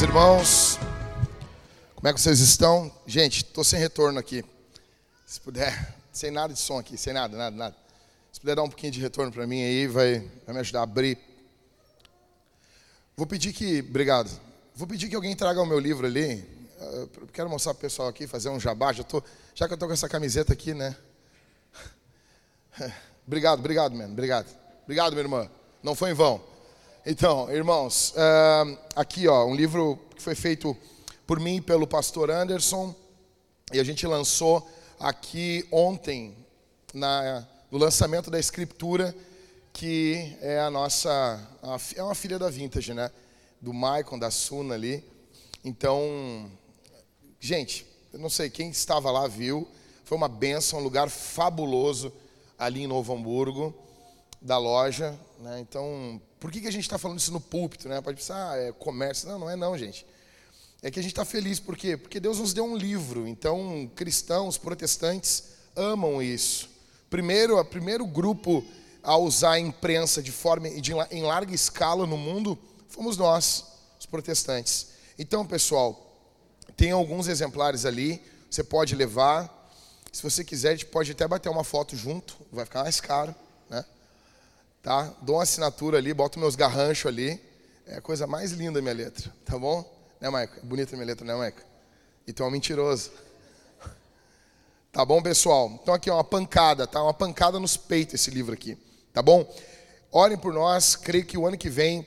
meus irmãos. Como é que vocês estão? Gente, estou sem retorno aqui. Se puder, sem nada de som aqui, sem nada, nada, nada. Se puder dar um pouquinho de retorno para mim aí, vai, vai me ajudar a abrir. Vou pedir que, obrigado. Vou pedir que alguém traga o meu livro ali. Eu quero mostrar para o pessoal aqui, fazer um jabá. Já, tô, já que eu estou com essa camiseta aqui, né? Obrigado, obrigado, mano. Obrigado. Obrigado, minha irmã. Não foi em vão. Então, irmãos, uh, aqui ó, um livro que foi feito por mim e pelo pastor Anderson, e a gente lançou aqui ontem, na, no lançamento da escritura, que é a nossa, a, é uma filha da Vintage, né? Do Maicon, da Suna ali. Então, gente, eu não sei, quem estava lá viu, foi uma benção, um lugar fabuloso ali em Novo Hamburgo, da loja, né? Então, por que, que a gente está falando isso no púlpito, né? Pode pensar, ah, é comércio. Não, não é não, gente. É que a gente está feliz, por quê? Porque Deus nos deu um livro. Então, cristãos, protestantes amam isso. Primeiro, o primeiro grupo a usar a imprensa de forma de, em larga escala no mundo fomos nós, os protestantes. Então, pessoal, tem alguns exemplares ali, você pode levar. Se você quiser, a gente pode até bater uma foto junto, vai ficar mais caro? Tá? Dou uma assinatura ali, boto meus garranchos ali. É a coisa mais linda a minha letra, tá bom? Né, Maico? É bonita a minha letra, né, Maico? E tu é um mentiroso. Tá bom, pessoal? Então aqui é uma pancada, tá? Uma pancada nos peitos esse livro aqui, tá bom? Orem por nós, creio que o ano que vem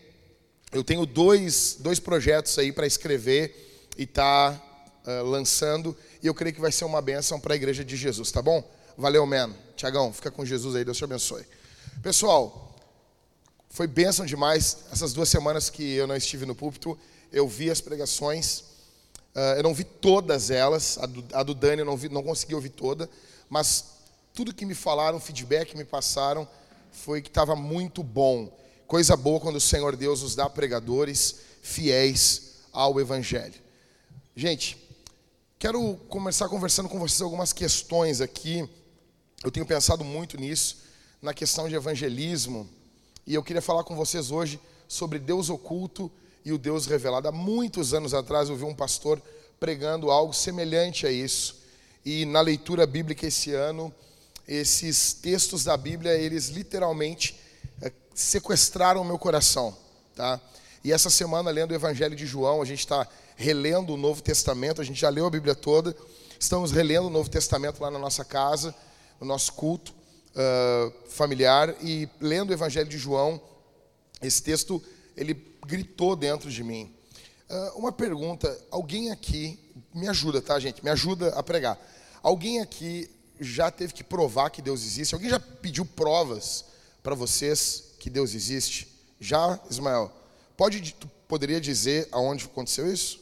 eu tenho dois, dois projetos aí para escrever e tá uh, lançando, e eu creio que vai ser uma bênção para a igreja de Jesus, tá bom? Valeu, man. Tiagão, fica com Jesus aí, Deus te abençoe. Pessoal, foi bênção demais essas duas semanas que eu não estive no púlpito. Eu vi as pregações, uh, eu não vi todas elas, a do, a do Dani eu não, vi, não consegui ouvir toda, mas tudo que me falaram, feedback que me passaram, foi que estava muito bom. Coisa boa quando o Senhor Deus nos dá pregadores fiéis ao Evangelho. Gente, quero começar conversando com vocês algumas questões aqui. Eu tenho pensado muito nisso na questão de evangelismo. E eu queria falar com vocês hoje sobre Deus oculto e o Deus revelado. Há muitos anos atrás eu vi um pastor pregando algo semelhante a isso. E na leitura bíblica esse ano, esses textos da Bíblia, eles literalmente é, sequestraram o meu coração, tá? E essa semana, lendo o Evangelho de João, a gente está relendo o Novo Testamento, a gente já leu a Bíblia toda, estamos relendo o Novo Testamento lá na nossa casa, no nosso culto uh, familiar e lendo o Evangelho de João, esse texto ele gritou dentro de mim. Uh, uma pergunta: alguém aqui me ajuda, tá, gente? Me ajuda a pregar. Alguém aqui já teve que provar que Deus existe? Alguém já pediu provas para vocês que Deus existe? Já, Ismael? Pode, tu poderia dizer aonde aconteceu isso?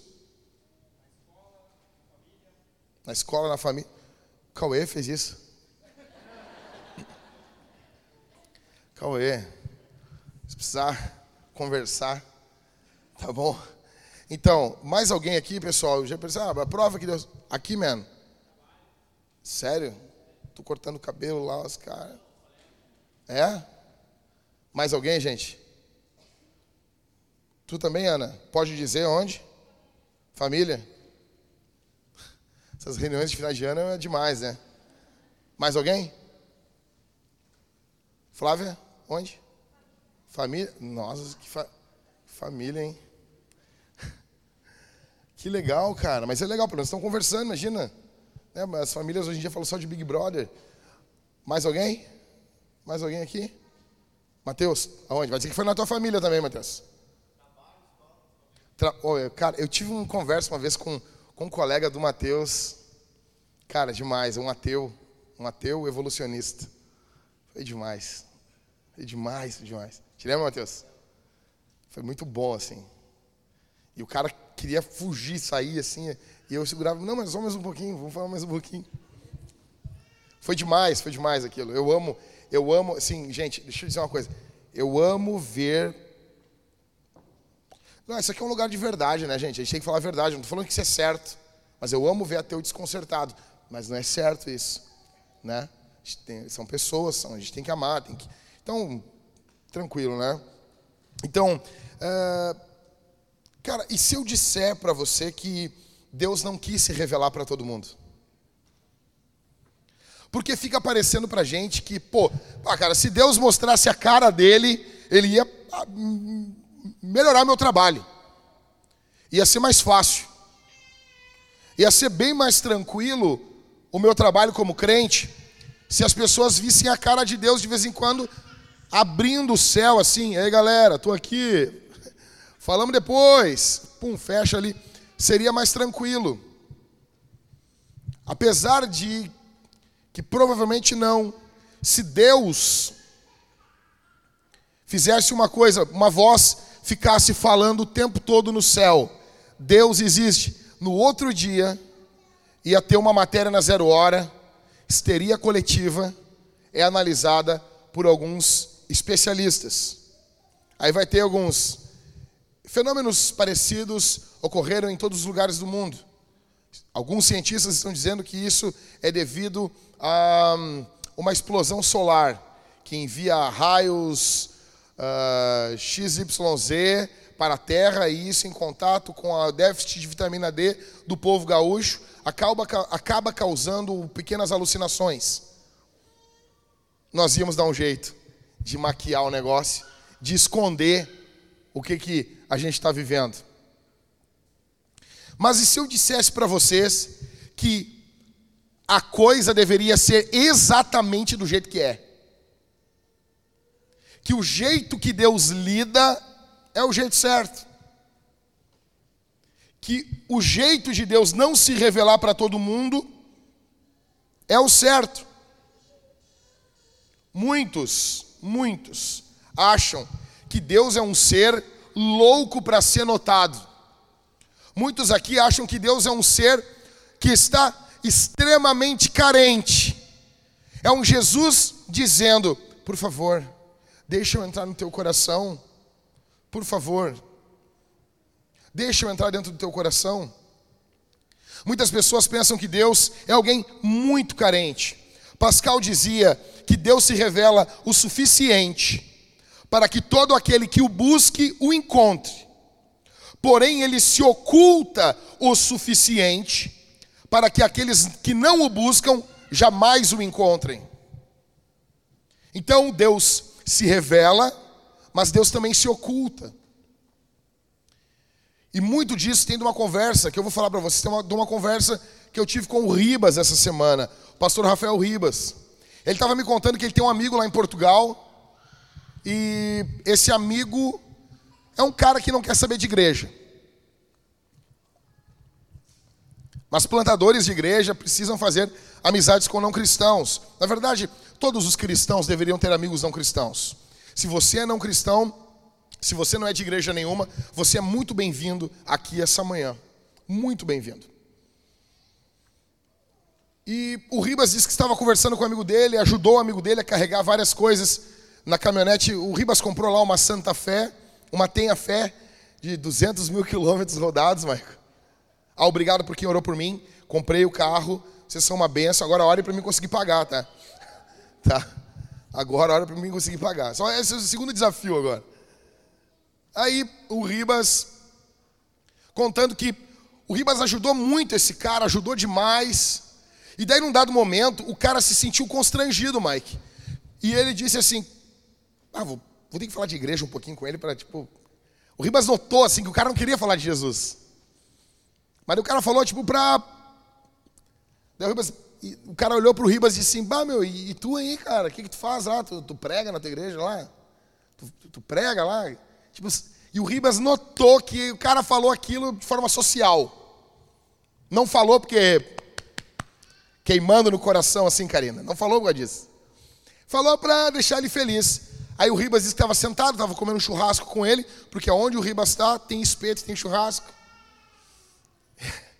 Na escola, na família. Cauê fez isso. Cauê, se precisar conversar, tá bom? Então, mais alguém aqui, pessoal? Já pensou, ah, a prova que Deus. Aqui, mano. Sério? Tô cortando o cabelo lá, os caras. É? Mais alguém, gente? Tu também, Ana? Pode dizer onde? Família? Essas reuniões de final de ano é demais, né? Mais alguém? Flávia? Onde? Família? Nossa, que fa... família, hein? Que legal, cara. Mas é legal, porque nós estamos conversando, imagina. Né? As famílias hoje em dia falam só de Big Brother. Mais alguém? Mais alguém aqui? Mateus, aonde? Vai dizer que foi na tua família também, Mateus. Tra... Oh, cara, eu tive uma conversa uma vez com, com um colega do Mateus. Cara, demais. Um ateu. Um ateu evolucionista. Foi demais. Foi demais, demais. Te lembra, Matheus? Foi muito bom, assim. E o cara queria fugir, sair, assim. E eu segurava, não, mas só mais um pouquinho, vamos falar mais um pouquinho. Foi demais, foi demais aquilo. Eu amo, eu amo, assim, gente, deixa eu dizer uma coisa. Eu amo ver. Não, isso aqui é um lugar de verdade, né, gente? A gente tem que falar a verdade. Não estou falando que isso é certo. Mas eu amo ver ateu desconcertado. Mas não é certo isso, né? Tem, são pessoas, são, a gente tem que amar, tem que então, tranquilo, né? Então, uh, Cara, e se eu disser para você que Deus não quis se revelar para todo mundo? Porque fica parecendo pra gente que, pô, ah, cara, se Deus mostrasse a cara dele, ele ia ah, melhorar meu trabalho. Ia ser mais fácil. Ia ser bem mais tranquilo o meu trabalho como crente se as pessoas vissem a cara de Deus de vez em quando abrindo o céu assim. Ei, galera, tô aqui. Falamos depois. Pum, fecha ali. Seria mais tranquilo. Apesar de que provavelmente não. Se Deus fizesse uma coisa, uma voz ficasse falando o tempo todo no céu, Deus existe. No outro dia, ia ter uma matéria na zero hora, histeria coletiva, é analisada por alguns especialistas. Aí vai ter alguns fenômenos parecidos ocorreram em todos os lugares do mundo. Alguns cientistas estão dizendo que isso é devido a hum, uma explosão solar que envia raios uh, ah, XYZ para a Terra e isso em contato com a déficit de vitamina D do povo gaúcho acaba, acaba causando pequenas alucinações. Nós íamos dar um jeito de maquiar o negócio, de esconder o que, que a gente está vivendo. Mas e se eu dissesse para vocês que a coisa deveria ser exatamente do jeito que é? Que o jeito que Deus lida é o jeito certo. Que o jeito de Deus não se revelar para todo mundo é o certo. Muitos, muitos acham que Deus é um ser louco para ser notado. Muitos aqui acham que Deus é um ser que está extremamente carente. É um Jesus dizendo: por favor, deixa eu entrar no teu coração. Por favor, deixa eu entrar dentro do teu coração. Muitas pessoas pensam que Deus é alguém muito carente. Pascal dizia que Deus se revela o suficiente para que todo aquele que o busque o encontre porém ele se oculta o suficiente para que aqueles que não o buscam jamais o encontrem. Então Deus se revela, mas Deus também se oculta. E muito disso tem de uma conversa que eu vou falar para vocês, tem uma, de uma conversa que eu tive com o Ribas essa semana, o pastor Rafael Ribas. Ele estava me contando que ele tem um amigo lá em Portugal, e esse amigo é um cara que não quer saber de igreja. Mas plantadores de igreja precisam fazer amizades com não cristãos. Na verdade, todos os cristãos deveriam ter amigos não cristãos. Se você é não cristão, se você não é de igreja nenhuma, você é muito bem-vindo aqui essa manhã. Muito bem-vindo. E o Ribas disse que estava conversando com o amigo dele, ajudou o amigo dele a carregar várias coisas na caminhonete. O Ribas comprou lá uma Santa Fé, uma Tenha Fé de 200 mil quilômetros rodados, Maico. Ah, obrigado por quem orou por mim. Comprei o carro. Vocês são uma benção. Agora ore para mim conseguir pagar, tá? Tá? Agora ore para mim conseguir pagar. Só esse é o segundo desafio agora. Aí o Ribas contando que o Ribas ajudou muito esse cara, ajudou demais. E daí, num dado momento, o cara se sentiu constrangido, Mike. E ele disse assim: ah, vou, vou ter que falar de igreja um pouquinho com ele para, tipo. O Ribas notou assim que o cara não queria falar de Jesus. Mas o cara falou, tipo, pra. O, o cara olhou pro Ribas e disse assim: Bah, meu, e, tu aí, cara, o que, que tu faz lá? Tu, tu prega na tua igreja lá? Tu, tu, tu prega lá? Tipo, e o Ribas notou que o cara falou aquilo de forma social. Não falou porque queimando no coração assim, Karina. Não falou por disso. Falou para deixar ele feliz. Aí o Ribas disse que estava sentado, estava comendo um churrasco com ele, porque onde o Ribas está, tem espeto, tem churrasco.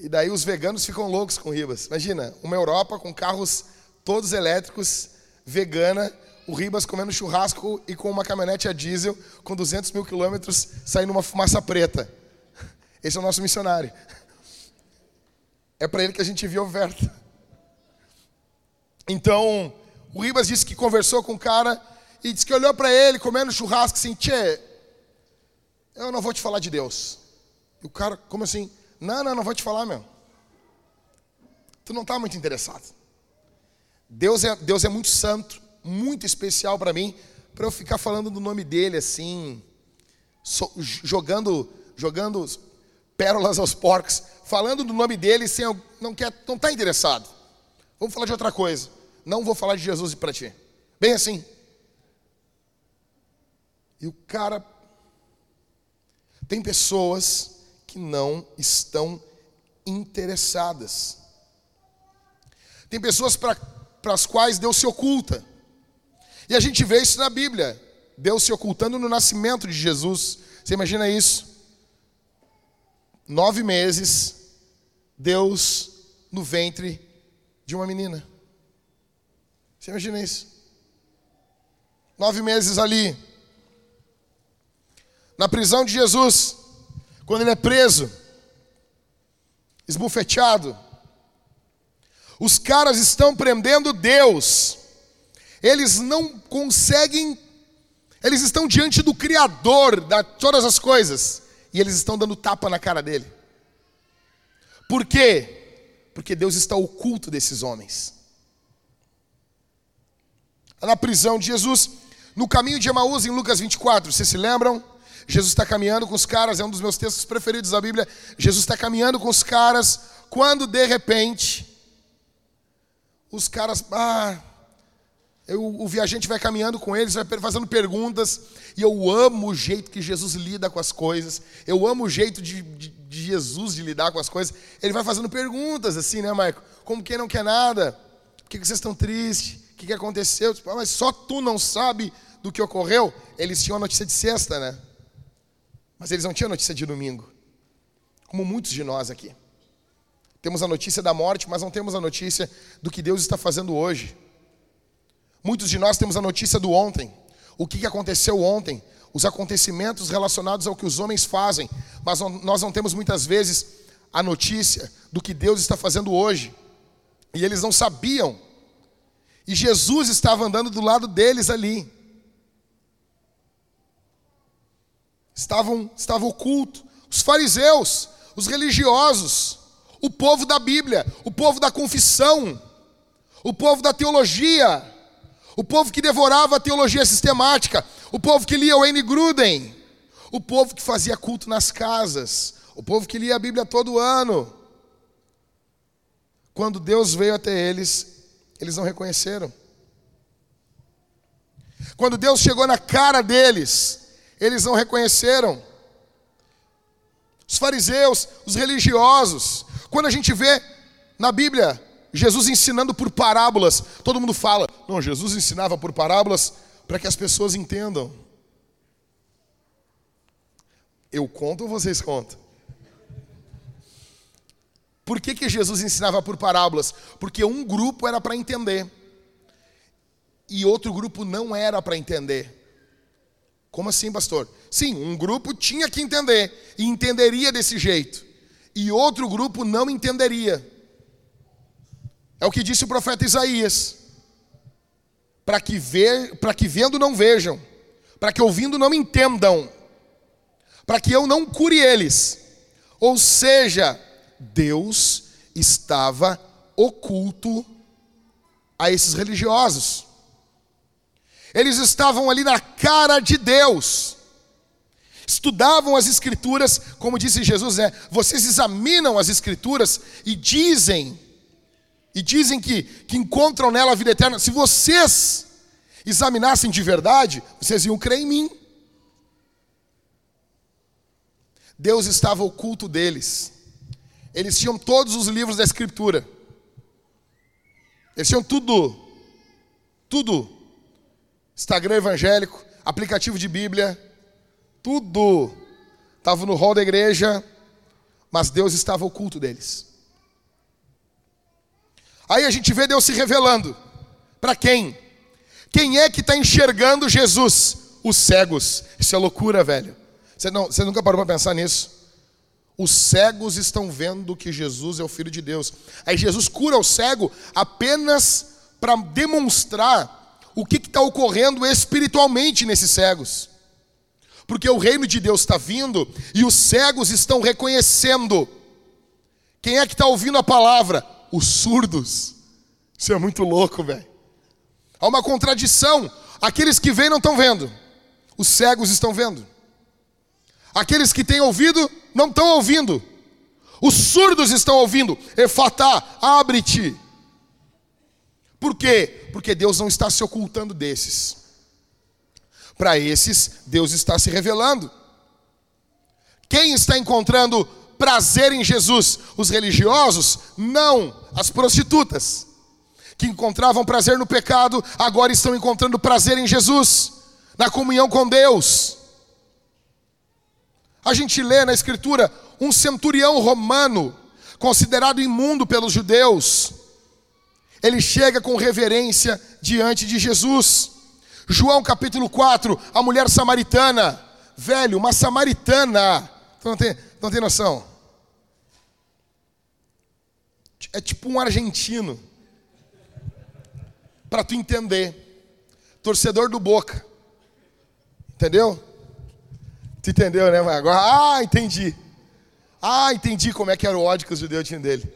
E daí os veganos ficam loucos com Ribas. Imagina, uma Europa com carros todos elétricos, vegana, o Ribas comendo churrasco e com uma caminhonete a diesel com 200 mil quilômetros saindo uma fumaça preta. Esse é o nosso missionário. É para ele que a gente envia oferta. Então, o Ribas disse que conversou com o cara e disse que olhou para ele comendo churrasco assim, tchê, Eu não vou te falar de Deus. E o cara, como assim? Não, não, não vou te falar, meu. Tu não está muito interessado. Deus é, Deus é muito santo, muito especial para mim, para eu ficar falando do nome dele assim, so, jogando, jogando pérolas aos porcos, falando do nome dele sem não quer, não está interessado. Vamos falar de outra coisa. Não vou falar de Jesus para ti. Bem assim. E o cara tem pessoas que não estão interessadas. Tem pessoas para as quais Deus se oculta. E a gente vê isso na Bíblia. Deus se ocultando no nascimento de Jesus. Você imagina isso? Nove meses, Deus no ventre de uma menina. Você imagina isso? Nove meses ali, na prisão de Jesus, quando ele é preso, esbufeteado, os caras estão prendendo Deus, eles não conseguem, eles estão diante do Criador de todas as coisas, e eles estão dando tapa na cara dele. Por quê? Porque Deus está oculto desses homens. Na prisão de Jesus, no caminho de Emaús, em Lucas 24, vocês se lembram? Jesus está caminhando com os caras, é um dos meus textos preferidos da Bíblia. Jesus está caminhando com os caras, quando de repente, os caras, ah, eu, o viajante vai caminhando com eles, vai fazendo perguntas, e eu amo o jeito que Jesus lida com as coisas, eu amo o jeito de, de, de Jesus de lidar com as coisas. Ele vai fazendo perguntas assim, né, Maico? Como quem não quer nada, por que vocês estão tristes? O que, que aconteceu? Tipo, ah, mas só tu não sabe do que ocorreu? Eles tinham a notícia de sexta, né? Mas eles não tinham notícia de domingo, como muitos de nós aqui. Temos a notícia da morte, mas não temos a notícia do que Deus está fazendo hoje. Muitos de nós temos a notícia do ontem, o que aconteceu ontem, os acontecimentos relacionados ao que os homens fazem, mas nós não temos muitas vezes a notícia do que Deus está fazendo hoje. E eles não sabiam. E Jesus estava andando do lado deles ali. estavam, estava oculto. Os fariseus, os religiosos, o povo da Bíblia, o povo da confissão, o povo da teologia, o povo que devorava a teologia sistemática, o povo que lia N. Gruden, o povo que fazia culto nas casas, o povo que lia a Bíblia todo ano. Quando Deus veio até eles, eles não reconheceram. Quando Deus chegou na cara deles, eles não reconheceram. Os fariseus, os religiosos, quando a gente vê na Bíblia Jesus ensinando por parábolas, todo mundo fala, não, Jesus ensinava por parábolas para que as pessoas entendam. Eu conto ou vocês contam? Por que, que Jesus ensinava por parábolas? Porque um grupo era para entender e outro grupo não era para entender. Como assim, pastor? Sim, um grupo tinha que entender e entenderia desse jeito, e outro grupo não entenderia. É o que disse o profeta Isaías: para que, ver, para que vendo não vejam, para que ouvindo não entendam, para que eu não cure eles. Ou seja, Deus estava oculto a esses religiosos. Eles estavam ali na cara de Deus. Estudavam as escrituras, como disse Jesus, é, vocês examinam as escrituras e dizem e dizem que, que encontram nela a vida eterna. Se vocês examinassem de verdade, vocês iam crer em mim. Deus estava oculto deles. Eles tinham todos os livros da Escritura. Eles tinham tudo. Tudo. Instagram evangélico, aplicativo de Bíblia, tudo estava no hall da igreja, mas Deus estava oculto deles. Aí a gente vê Deus se revelando. Para quem? Quem é que está enxergando Jesus? Os cegos. Isso é loucura, velho. Você, não, você nunca parou para pensar nisso? Os cegos estão vendo que Jesus é o Filho de Deus. Aí Jesus cura o cego apenas para demonstrar o que está ocorrendo espiritualmente nesses cegos. Porque o reino de Deus está vindo e os cegos estão reconhecendo. Quem é que está ouvindo a palavra? Os surdos. Isso é muito louco, velho. Há uma contradição. Aqueles que veem não estão vendo, os cegos estão vendo. Aqueles que têm ouvido não estão ouvindo, os surdos estão ouvindo. Efatá, abre-te. Por quê? Porque Deus não está se ocultando desses. Para esses, Deus está se revelando. Quem está encontrando prazer em Jesus? Os religiosos? Não, as prostitutas. Que encontravam prazer no pecado, agora estão encontrando prazer em Jesus, na comunhão com Deus. A gente lê na Escritura um centurião romano, considerado imundo pelos judeus, ele chega com reverência diante de Jesus. João capítulo 4, a mulher samaritana. Velho, uma samaritana. não tem, não tem noção? É tipo um argentino. Para tu entender. Torcedor do Boca. Entendeu? Tu entendeu, né? Agora, ah, entendi. Ah, entendi como é que era o ódio que os judeus tinham dele.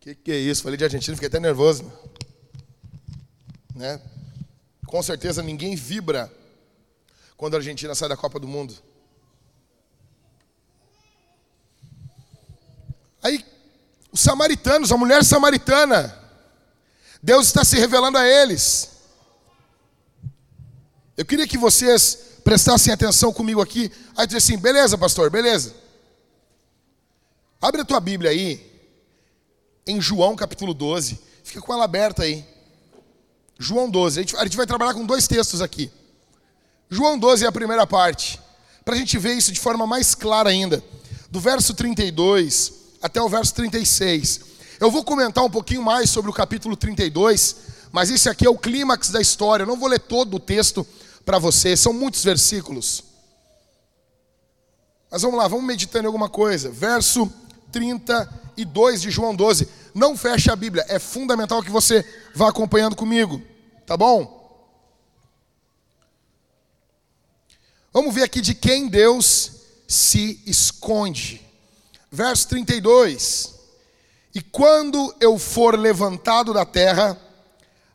Que que é isso? Falei de Argentina, fiquei até nervoso. Né? Com certeza ninguém vibra quando a Argentina sai da Copa do Mundo. Aí, os samaritanos, a mulher samaritana, Deus está se revelando a eles. Eu queria que vocês prestassem atenção comigo aqui. Aí diz assim: beleza, pastor, beleza. Abre a tua Bíblia aí, em João capítulo 12. Fica com ela aberta aí. João 12. A gente, a gente vai trabalhar com dois textos aqui. João 12 é a primeira parte. Para a gente ver isso de forma mais clara ainda. Do verso 32 até o verso 36. Eu vou comentar um pouquinho mais sobre o capítulo 32, mas esse aqui é o clímax da história. Eu não vou ler todo o texto para você, são muitos versículos. Mas vamos lá, vamos meditando em alguma coisa. Verso 32 de João 12. Não feche a Bíblia, é fundamental que você vá acompanhando comigo, tá bom? Vamos ver aqui de quem Deus se esconde. Verso 32. E quando eu for levantado da terra,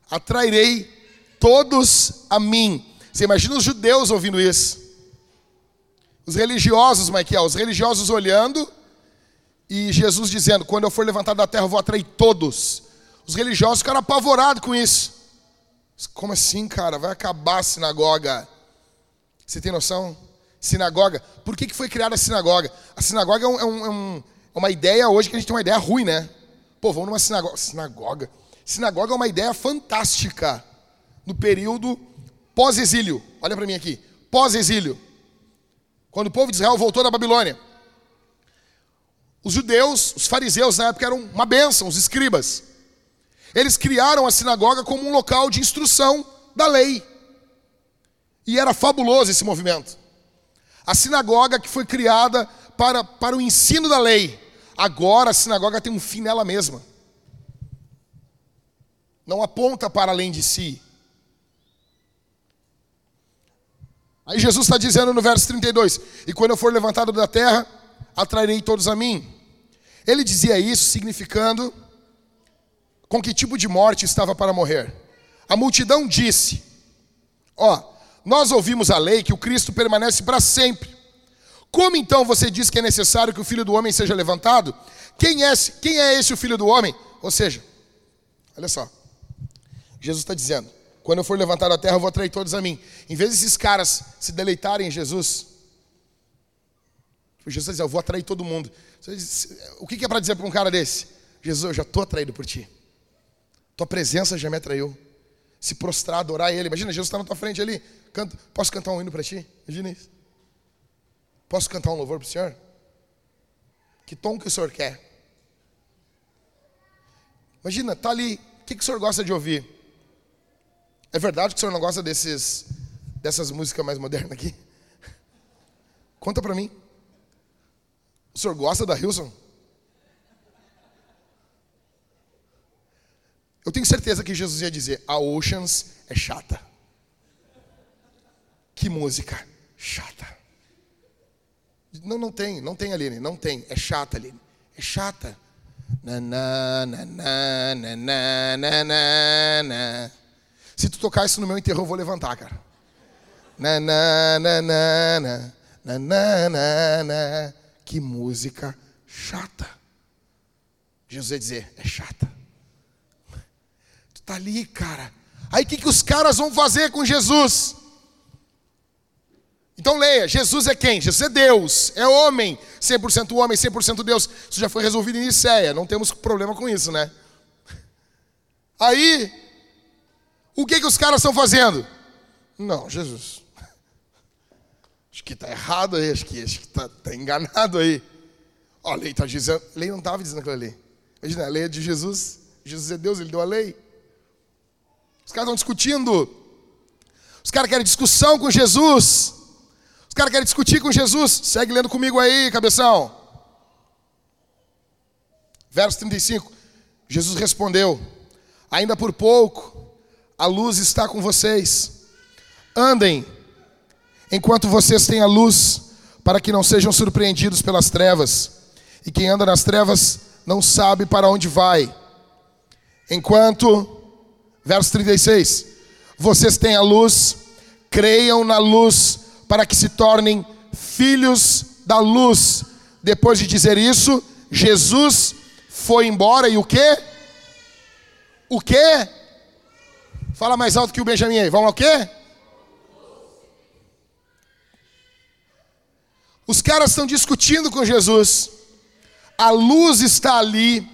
atrairei todos a mim. Você imagina os judeus ouvindo isso? Os religiosos, Michael, os religiosos olhando e Jesus dizendo: Quando eu for levantado da terra, eu vou atrair todos. Os religiosos ficaram apavorados com isso. Como assim, cara? Vai acabar a sinagoga. Você tem noção? Sinagoga. Por que, que foi criada a sinagoga? A sinagoga é, um, é, um, é uma ideia hoje que a gente tem uma ideia ruim, né? Pô, vamos numa sinagoga. Sinagoga. Sinagoga é uma ideia fantástica no período pós-exílio. Olha para mim aqui. Pós-exílio. Quando o povo de Israel voltou da Babilônia. Os judeus, os fariseus na época eram uma bênção, os escribas. Eles criaram a sinagoga como um local de instrução da lei. E era fabuloso esse movimento. A sinagoga que foi criada para, para o ensino da lei. Agora a sinagoga tem um fim nela mesma. Não aponta para além de si. Aí Jesus está dizendo no verso 32: E quando eu for levantado da terra, atrairei todos a mim. Ele dizia isso significando com que tipo de morte estava para morrer. A multidão disse: Ó, nós ouvimos a lei que o Cristo permanece para sempre. Como então você diz que é necessário que o filho do homem seja levantado? Quem é, quem é esse o filho do homem? Ou seja, olha só, Jesus está dizendo: quando eu for levantado da terra, eu vou atrair todos a mim. Em vez desses caras se deleitarem em Jesus, Jesus diz: Eu vou atrair todo mundo. O que é para dizer para um cara desse? Jesus, eu já estou atraído por ti. Tua presença já me atraiu. Se prostrar, adorar Ele. Imagina, Jesus está na tua frente ali. Posso cantar um hino para ti? Imagina isso. Posso cantar um louvor para o Senhor? Que tom que o Senhor quer? Imagina, tá ali. O que, que o Senhor gosta de ouvir? É verdade que o Senhor não gosta desses, dessas músicas mais modernas aqui? Conta para mim. O senhor gosta da Hilson? Eu tenho certeza que Jesus ia dizer: a Oceans é chata. Que música chata. Não, não tem, não tem, Aline, não tem. É chata, Aline. É chata. Na, Se tu tocar isso no meu enterro, eu vou levantar, cara. Na, na, na, na, na, na, na, na. Que música chata. Jesus ia dizer, é chata. Tu tá ali, cara. Aí o que, que os caras vão fazer com Jesus? Então leia, Jesus é quem? Jesus é Deus, é homem, 100% homem, 100% Deus. Isso já foi resolvido em Niceia, não temos problema com isso, né? Aí, o que que os caras estão fazendo? Não, Jesus. Acho que está errado aí, acho que está tá enganado aí. A lei está dizendo, a lei não estava dizendo aquela lei. Imagina, a lei é de Jesus, Jesus é Deus, ele deu a lei. Os caras estão discutindo, os caras querem discussão com Jesus caras querem discutir com Jesus. Segue lendo comigo aí, cabeção. Verso 35. Jesus respondeu: Ainda por pouco, a luz está com vocês. Andem, enquanto vocês têm a luz, para que não sejam surpreendidos pelas trevas. E quem anda nas trevas não sabe para onde vai. Enquanto, verso 36, vocês têm a luz, creiam na luz para que se tornem filhos da luz. Depois de dizer isso, Jesus foi embora e o quê? O quê? Fala mais alto que o Benjamin aí. Vamos lá, o quê? Os caras estão discutindo com Jesus. A luz está ali.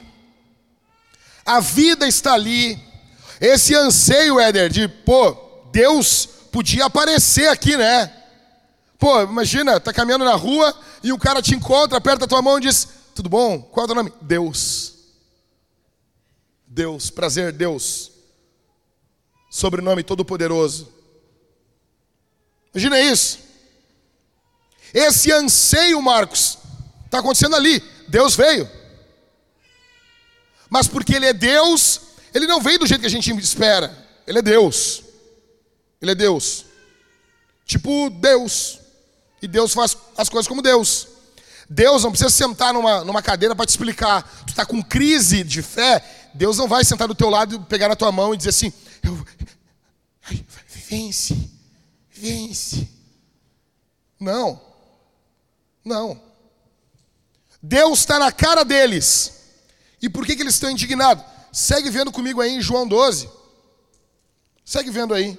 A vida está ali. Esse anseio, Éder, de, pô, Deus podia aparecer aqui, né? Pô, imagina, tá caminhando na rua e um cara te encontra, aperta a tua mão e diz: Tudo bom? Qual é o teu nome? Deus. Deus, prazer, Deus. Sobrenome todo-poderoso. Imagina isso. Esse anseio, Marcos, está acontecendo ali. Deus veio. Mas porque Ele é Deus, Ele não veio do jeito que a gente espera. Ele é Deus. Ele é Deus. Tipo Deus. E Deus faz as coisas como Deus. Deus não precisa sentar numa, numa cadeira para te explicar. Tu está com crise de fé, Deus não vai sentar do teu lado pegar na tua mão e dizer assim: eu, vence, vence. Não, não. Deus está na cara deles. E por que, que eles estão indignados? Segue vendo comigo aí em João 12. Segue vendo aí.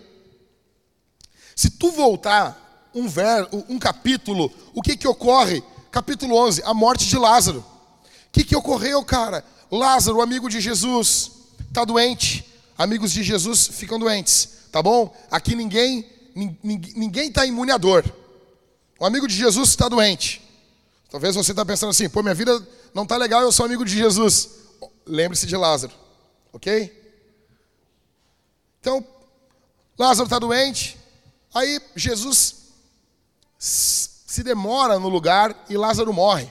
Se tu voltar um, ver, um capítulo, o que que ocorre? Capítulo 11, a morte de Lázaro. O que que ocorreu, cara? Lázaro, amigo de Jesus, está doente. Amigos de Jesus ficam doentes, tá bom? Aqui ninguém ninguém está imune à dor. O amigo de Jesus está doente. Talvez você está pensando assim, pô, minha vida não está legal, eu sou amigo de Jesus. Lembre-se de Lázaro, ok? Então, Lázaro está doente. Aí Jesus se demora no lugar e Lázaro morre.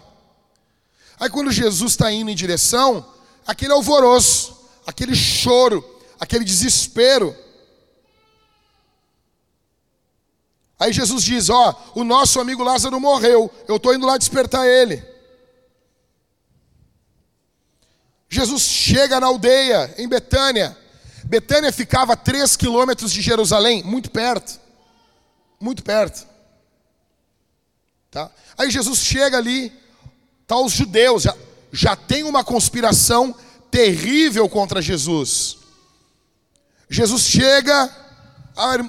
Aí quando Jesus está indo em direção, aquele alvoroço, aquele choro, aquele desespero. Aí Jesus diz: Ó, o nosso amigo Lázaro morreu, eu estou indo lá despertar ele. Jesus chega na aldeia, em Betânia. Betânia ficava a três quilômetros de Jerusalém, muito perto. Muito perto. Tá? Aí Jesus chega ali, tá os judeus, já, já tem uma conspiração terrível contra Jesus. Jesus chega,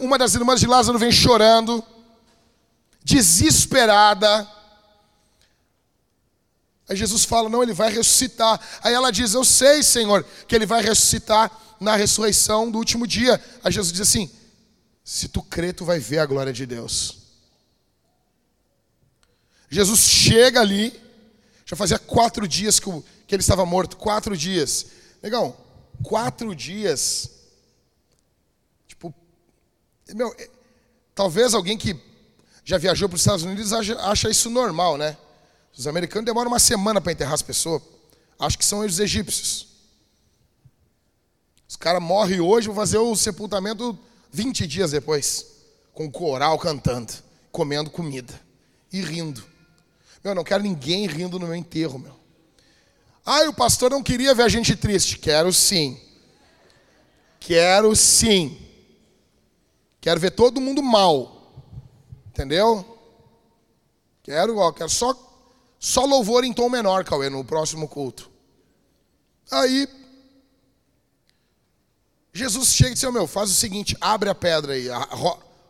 uma das irmãs de Lázaro vem chorando, desesperada. Aí Jesus fala: Não, ele vai ressuscitar. Aí ela diz: Eu sei, Senhor, que ele vai ressuscitar na ressurreição do último dia. Aí Jesus diz assim: Se tu crê, tu vai ver a glória de Deus. Jesus chega ali, já fazia quatro dias que, o, que ele estava morto, quatro dias. Legal, quatro dias. Tipo, meu, é, talvez alguém que já viajou para os Estados Unidos acha, acha isso normal, né? Os americanos demoram uma semana para enterrar as pessoas. Acho que são os egípcios. Os caras morrem hoje, vão fazer o sepultamento 20 dias depois. com o coral cantando, comendo comida e rindo. Meu, eu não quero ninguém rindo no meu enterro, meu. Ah, o pastor não queria ver a gente triste. Quero sim. Quero sim. Quero ver todo mundo mal. Entendeu? Quero, ó, quero só, só louvor em tom menor, Cauê, no próximo culto. Aí, Jesus chega e diz, meu, faz o seguinte, abre a pedra aí,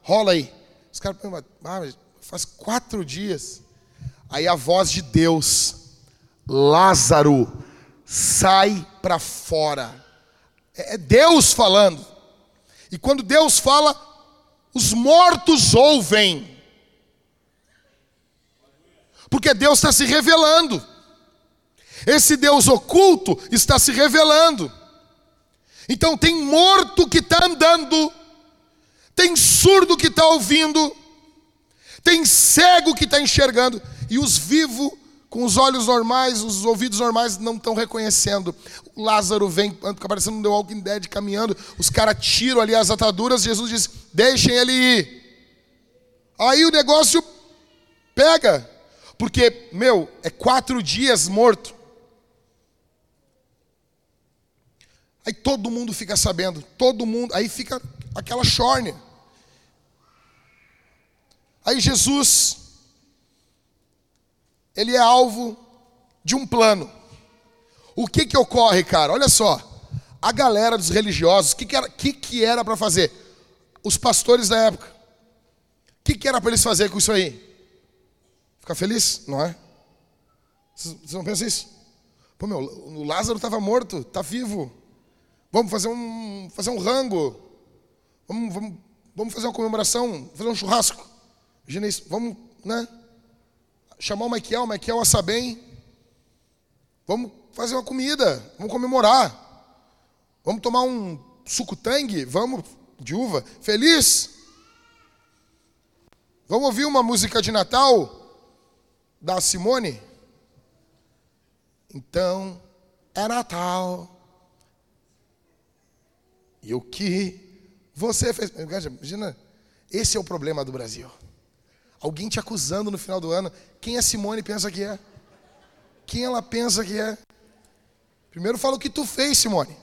rola aí. Os caras ah, faz quatro dias. Aí a voz de Deus, Lázaro, sai para fora. É, é Deus falando. E quando Deus fala, os mortos ouvem. Porque Deus está se revelando. Esse Deus oculto está se revelando. Então tem morto que está andando, tem surdo que está ouvindo, tem cego que está enxergando, e os vivos, com os olhos normais, os ouvidos normais, não estão reconhecendo. O Lázaro vem, aparecendo no The Walking Dead, caminhando, os caras tiram ali as ataduras, Jesus diz: deixem ele ir. Aí o negócio pega, porque, meu, é quatro dias morto. Aí todo mundo fica sabendo, todo mundo, aí fica aquela chórnia. Aí Jesus, ele é alvo de um plano. O que que ocorre, cara? Olha só, a galera dos religiosos, o que que era, que que para fazer? Os pastores da época, o que que era para eles fazer com isso aí? Ficar feliz, não é? Vocês não pensam isso? Pô, meu, o Lázaro estava morto, está vivo. Vamos fazer um, fazer um rango. Vamos, vamos, vamos fazer uma comemoração, fazer um churrasco. Imagina isso. Vamos, né? Chamar o Michael, o Michael assa bem. Vamos fazer uma comida, vamos comemorar. Vamos tomar um suco tangue, vamos, de uva, feliz. Vamos ouvir uma música de Natal da Simone? Então, é Natal. E o que você fez? Imagina, esse é o problema do Brasil. Alguém te acusando no final do ano. Quem a Simone pensa que é? Quem ela pensa que é? Primeiro fala o que tu fez, Simone.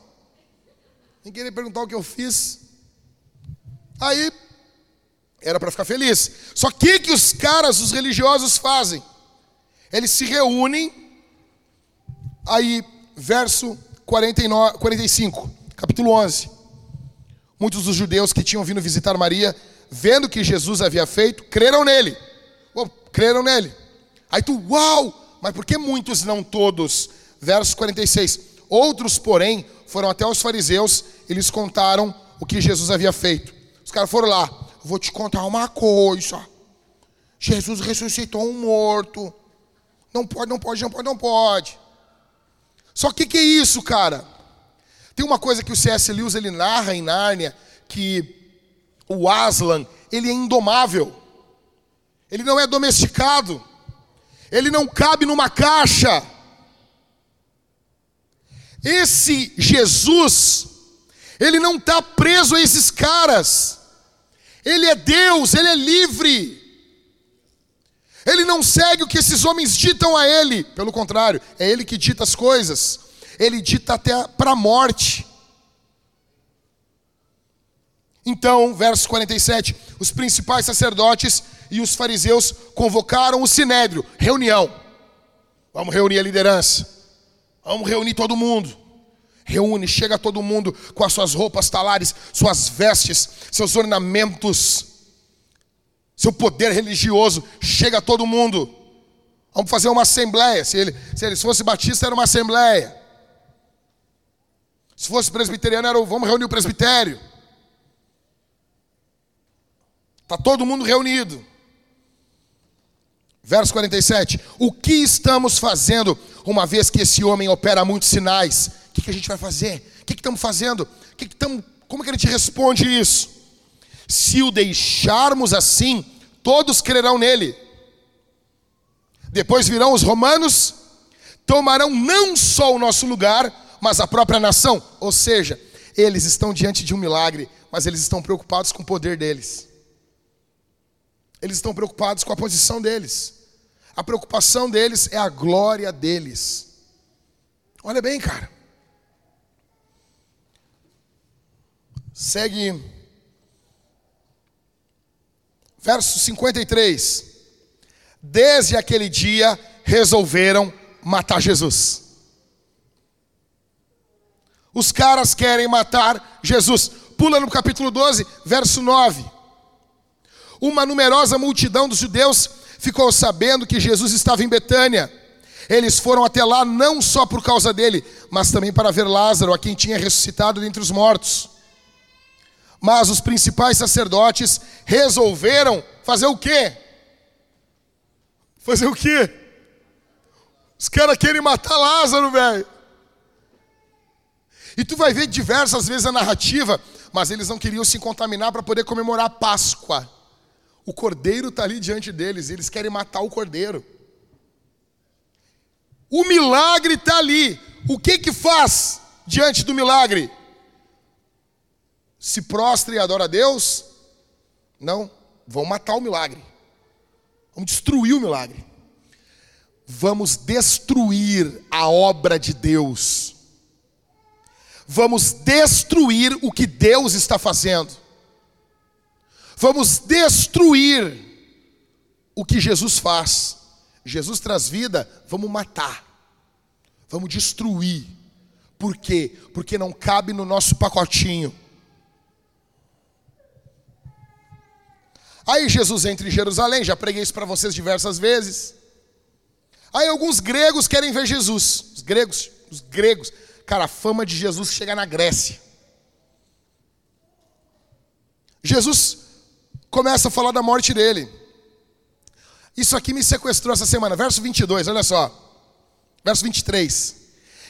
Nem querer perguntar o que eu fiz. Aí, era para ficar feliz. Só que que os caras, os religiosos fazem? Eles se reúnem. Aí, verso 49, 45, capítulo 11. Muitos dos judeus que tinham vindo visitar Maria, vendo o que Jesus havia feito, creram nele. Creram nele. Aí tu, uau! Mas por que muitos não todos? Verso 46. Outros, porém, foram até os fariseus e lhes contaram o que Jesus havia feito. Os caras foram lá. Vou te contar uma coisa. Jesus ressuscitou um morto. Não pode, não pode, não pode, não pode. Só que que é isso, cara? Tem uma coisa que o C.S. Lewis ele narra em Nárnia, que o Aslan, ele é indomável. Ele não é domesticado. Ele não cabe numa caixa. Esse Jesus, ele não está preso a esses caras. Ele é Deus, ele é livre. Ele não segue o que esses homens ditam a ele. Pelo contrário, é ele que dita as coisas ele dita até para a morte. Então, verso 47, os principais sacerdotes e os fariseus convocaram o sinédrio, reunião. Vamos reunir a liderança. Vamos reunir todo mundo. Reúne, chega todo mundo com as suas roupas talares, suas vestes, seus ornamentos, seu poder religioso. Chega todo mundo. Vamos fazer uma assembleia. Se ele, se ele fosse batista, era uma assembleia. Se fosse presbiteriano, era o, vamos reunir o presbitério. Está todo mundo reunido. Verso 47. O que estamos fazendo, uma vez que esse homem opera muitos sinais? O que, que a gente vai fazer? O que, que estamos fazendo? Que que estamos, como que a gente responde isso? Se o deixarmos assim, todos crerão nele. Depois virão os romanos, tomarão não só o nosso lugar, mas a própria nação. Ou seja, eles estão diante de um milagre, mas eles estão preocupados com o poder deles. Eles estão preocupados com a posição deles. A preocupação deles é a glória deles. Olha bem, cara. Segue. Verso 53. Desde aquele dia resolveram matar Jesus. Os caras querem matar Jesus. Pula no capítulo 12, verso 9. Uma numerosa multidão dos judeus ficou sabendo que Jesus estava em Betânia. Eles foram até lá não só por causa dele, mas também para ver Lázaro, a quem tinha ressuscitado dentre os mortos. Mas os principais sacerdotes resolveram fazer o quê? Fazer o quê? Os caras querem matar Lázaro, velho. E tu vai ver diversas vezes a narrativa, mas eles não queriam se contaminar para poder comemorar a Páscoa. O cordeiro está ali diante deles, eles querem matar o cordeiro. O milagre está ali. O que que faz diante do milagre? Se prostra e adora a Deus? Não, vão matar o milagre. Vamos destruir o milagre. Vamos destruir a obra de Deus vamos destruir o que Deus está fazendo. Vamos destruir o que Jesus faz. Jesus traz vida, vamos matar. Vamos destruir. Por quê? Porque não cabe no nosso pacotinho. Aí Jesus entra em Jerusalém, já preguei isso para vocês diversas vezes. Aí alguns gregos querem ver Jesus. Os gregos, os gregos Cara, a fama de Jesus chega na Grécia. Jesus começa a falar da morte dele. Isso aqui me sequestrou essa semana. Verso 22, olha só. Verso 23.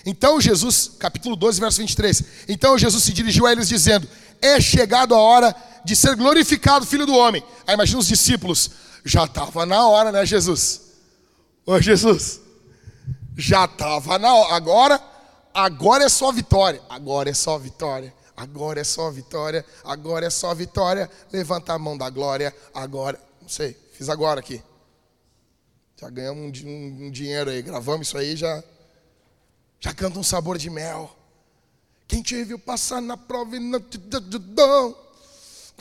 Então Jesus, capítulo 12, verso 23. Então Jesus se dirigiu a eles dizendo: É chegado a hora de ser glorificado Filho do Homem. Aí imagina os discípulos. Já estava na hora, né, Jesus? Ô Jesus, já estava na hora. Agora Agora é só vitória. Agora é só vitória. Agora é só vitória. Agora é só vitória. Levanta a mão da glória. Agora. Não sei. Fiz agora aqui. Já ganhamos um, um, um dinheiro aí. Gravamos isso aí já. Já canta um sabor de mel. Quem te viu passar na prova e não te ajudou.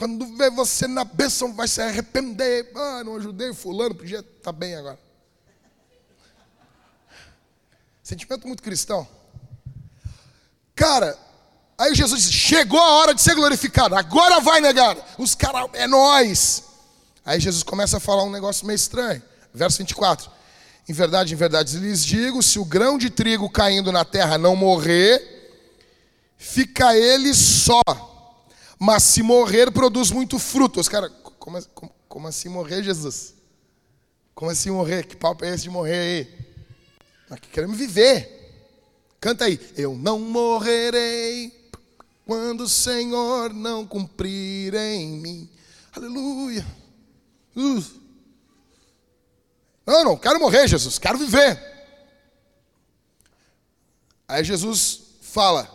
Quando vê você na bênção vai se arrepender. Ah, não ajudei fulano, podia estar tá bem agora. Sentimento muito cristão. Cara, aí Jesus disse: chegou a hora de ser glorificado, agora vai negar. Os caras, é nós. Aí Jesus começa a falar um negócio meio estranho. Verso 24. Em verdade, em verdade lhes digo: se o grão de trigo caindo na terra não morrer, fica ele só. Mas se morrer, produz muito fruto. Os caras, como, como, como, assim morrer, Jesus? Como assim morrer? Que papo é esse de morrer aí? Nós queremos viver. Canta aí. Eu não morrerei quando o Senhor não cumprir em mim. Aleluia. Uh. Não, não, quero morrer, Jesus, quero viver. Aí Jesus fala: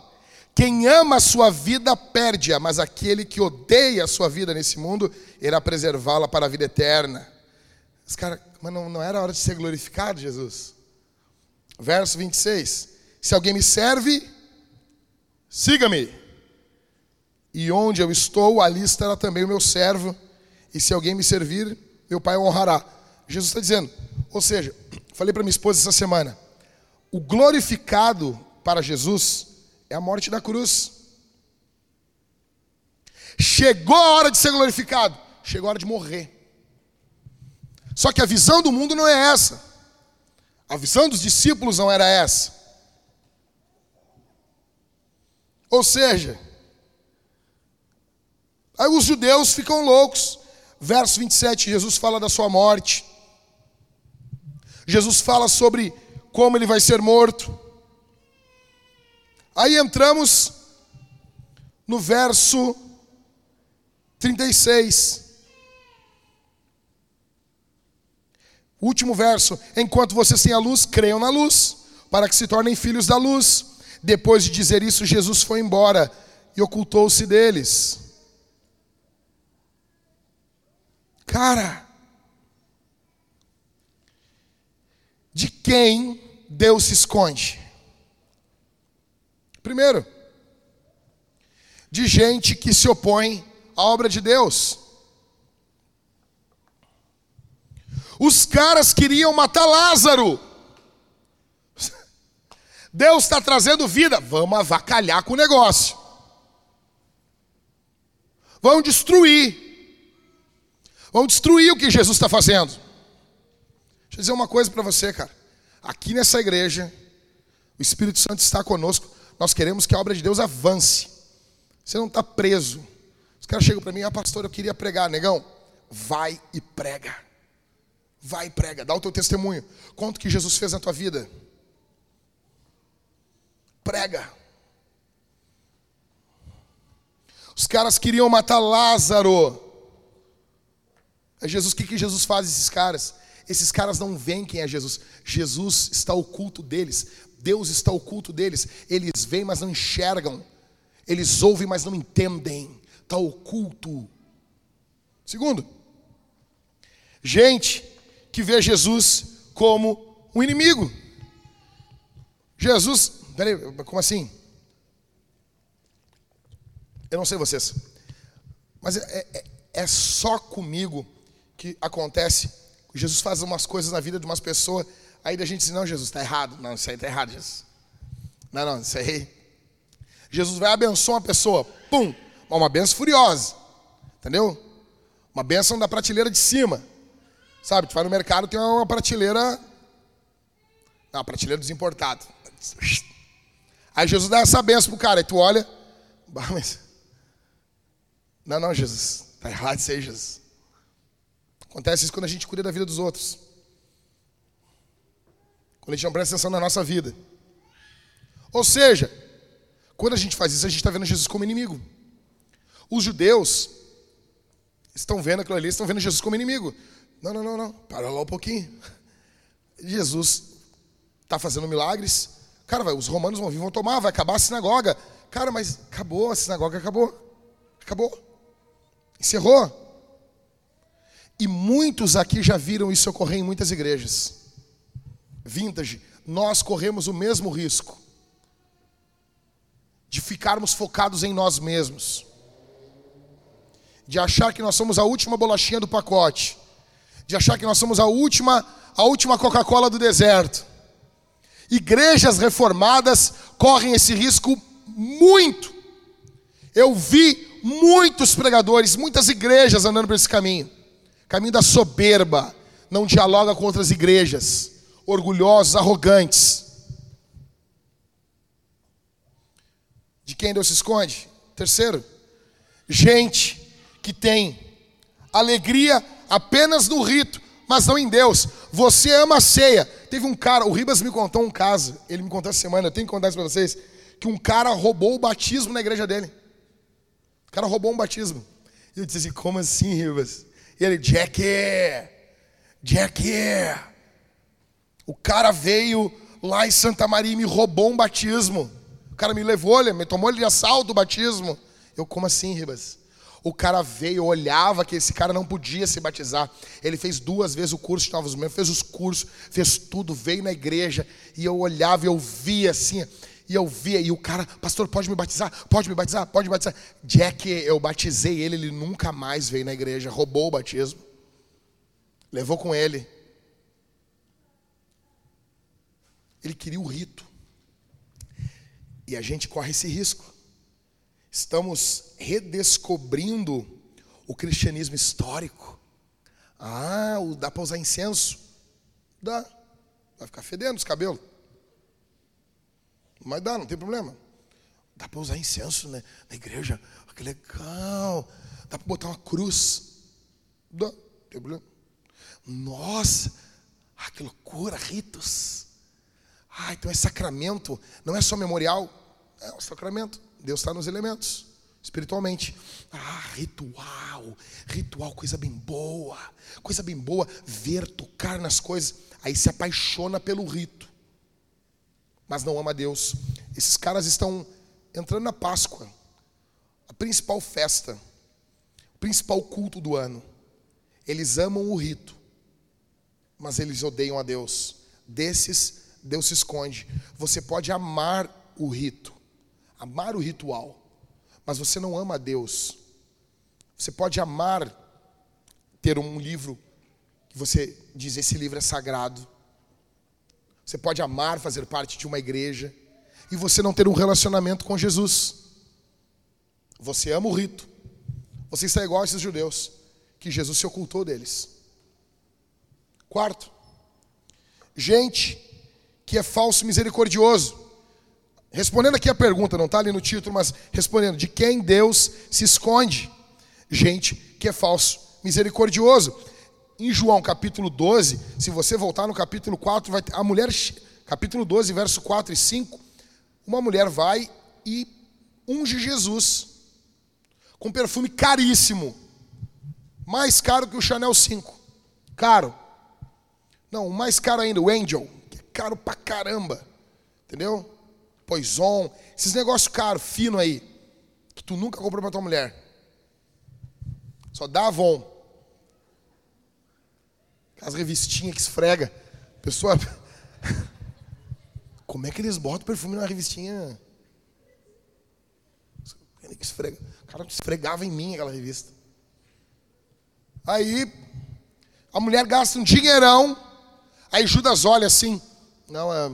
quem ama a sua vida perde-a, mas aquele que odeia a sua vida nesse mundo irá preservá-la para a vida eterna. Os caras, mas não, não era hora de ser glorificado, Jesus? Verso 26. Se alguém me serve, siga-me. E onde eu estou, ali estará também o meu servo. E se alguém me servir, meu pai o honrará. Jesus está dizendo, ou seja, falei para minha esposa essa semana, o glorificado para Jesus é a morte da cruz. Chegou a hora de ser glorificado, chegou a hora de morrer. Só que a visão do mundo não é essa. A visão dos discípulos não era essa. Ou seja, aí os judeus ficam loucos. Verso 27, Jesus fala da sua morte. Jesus fala sobre como ele vai ser morto. Aí entramos no verso 36. Último verso: Enquanto vocês têm a luz, creiam na luz, para que se tornem filhos da luz. Depois de dizer isso, Jesus foi embora e ocultou-se deles. Cara, de quem Deus se esconde? Primeiro, de gente que se opõe à obra de Deus. Os caras queriam matar Lázaro. Deus está trazendo vida, vamos avacalhar com o negócio. Vamos destruir. Vamos destruir o que Jesus está fazendo. Deixa eu dizer uma coisa para você, cara. Aqui nessa igreja, o Espírito Santo está conosco. Nós queremos que a obra de Deus avance. Você não está preso. Os caras chegam para mim, ah, pastor, eu queria pregar, negão. Vai e prega. Vai e prega, dá o teu testemunho. Conta o que Jesus fez na tua vida. Prega. Os caras queriam matar Lázaro. É Jesus, o que, que Jesus faz esses caras? Esses caras não veem quem é Jesus. Jesus está oculto deles. Deus está oculto deles. Eles veem, mas não enxergam. Eles ouvem, mas não entendem. Está oculto. Segundo, gente que vê Jesus como um inimigo. Jesus, peraí, como assim? Eu não sei vocês, mas é, é, é só comigo que acontece. Jesus faz umas coisas na vida de umas pessoas, aí a gente diz: Não, Jesus, está errado. Não, isso aí está errado, Jesus. Não, não, isso aí. Jesus vai abençoar uma pessoa, pum, uma benção furiosa, entendeu? Uma benção da prateleira de cima. Sabe, tu vai no mercado, tem uma prateleira. Não, prateleira dos importados. Aí Jesus dá essa benção pro cara, aí tu olha, mas não, não, Jesus. Está errado isso aí, Jesus. Acontece isso quando a gente cuida da vida dos outros. Não presta atenção na nossa vida. Ou seja, quando a gente faz isso, a gente está vendo Jesus como inimigo. Os judeus estão vendo aquilo ali, estão vendo Jesus como inimigo. Não, não, não, não. Para lá um pouquinho. Jesus está fazendo milagres. Cara, vai, os romanos vão vir, vão tomar, vai acabar a sinagoga. Cara, mas acabou, a sinagoga acabou. Acabou. Encerrou. E muitos aqui já viram isso ocorrer em muitas igrejas. Vintage, nós corremos o mesmo risco de ficarmos focados em nós mesmos, de achar que nós somos a última bolachinha do pacote, de achar que nós somos a última, a última Coca-Cola do deserto. Igrejas reformadas correm esse risco muito. Eu vi muitos pregadores, muitas igrejas andando por esse caminho. Caminho da soberba, não dialoga com outras igrejas, orgulhosos, arrogantes. De quem Deus se esconde? Terceiro, gente que tem alegria apenas no rito, mas não em Deus. Você ama a ceia. Teve um cara, o Ribas me contou um caso, ele me contou essa semana, eu tenho que contar isso para vocês, que um cara roubou o batismo na igreja dele. O cara roubou um batismo. E eu disse assim: como assim, Rivas? E ele, Jack, Jack. O cara veio lá em Santa Maria e me roubou um batismo. O cara me levou, ele me tomou ele de assalto o batismo. Eu, como assim, Ribas? O cara veio, olhava que esse cara não podia se batizar. Ele fez duas vezes o curso de novos membros, fez os cursos, fez tudo, veio na igreja. E eu olhava e eu via assim. E eu via, e o cara, pastor, pode me batizar? Pode me batizar? Pode me batizar? Jack, eu batizei ele, ele nunca mais veio na igreja, roubou o batismo. Levou com ele. Ele queria o rito. E a gente corre esse risco. Estamos redescobrindo o cristianismo histórico. Ah, dá para usar incenso? Dá. Vai ficar fedendo os cabelos. Mas dá, não tem problema. Dá para usar incenso né? na igreja. Ah, que legal. Dá para botar uma cruz. Dá, não tem problema. Nossa, ah, que loucura, ritos. Ah, então é sacramento, não é só memorial, é um sacramento. Deus está nos elementos, espiritualmente. Ah, ritual, ritual, coisa bem boa, coisa bem boa, ver, tocar nas coisas. Aí se apaixona pelo rito mas não ama Deus. Esses caras estão entrando na Páscoa, a principal festa, o principal culto do ano. Eles amam o rito, mas eles odeiam a Deus. Desses, Deus se esconde. Você pode amar o rito, amar o ritual, mas você não ama a Deus. Você pode amar ter um livro que você diz: esse livro é sagrado. Você pode amar fazer parte de uma igreja e você não ter um relacionamento com Jesus. Você ama o rito. Você está igual a esses judeus, que Jesus se ocultou deles. Quarto, gente que é falso misericordioso. Respondendo aqui a pergunta, não está ali no título, mas respondendo: de quem Deus se esconde? Gente que é falso misericordioso em João capítulo 12, se você voltar no capítulo 4, vai ter, a mulher, capítulo 12, verso 4 e 5, uma mulher vai e unge Jesus com perfume caríssimo, mais caro que o Chanel 5. Caro. Não, mais caro ainda, o Angel, caro pra caramba. Entendeu? Poison, esses negócios caros, fino aí, que tu nunca comprou pra tua mulher. Só dá Avon. As revistinhas que esfrega. Pessoa. Como é que eles botam perfume na revistinha? Esfrega. O cara esfregava em mim aquela revista. Aí, a mulher gasta um dinheirão. Aí Judas olha assim: Não, é,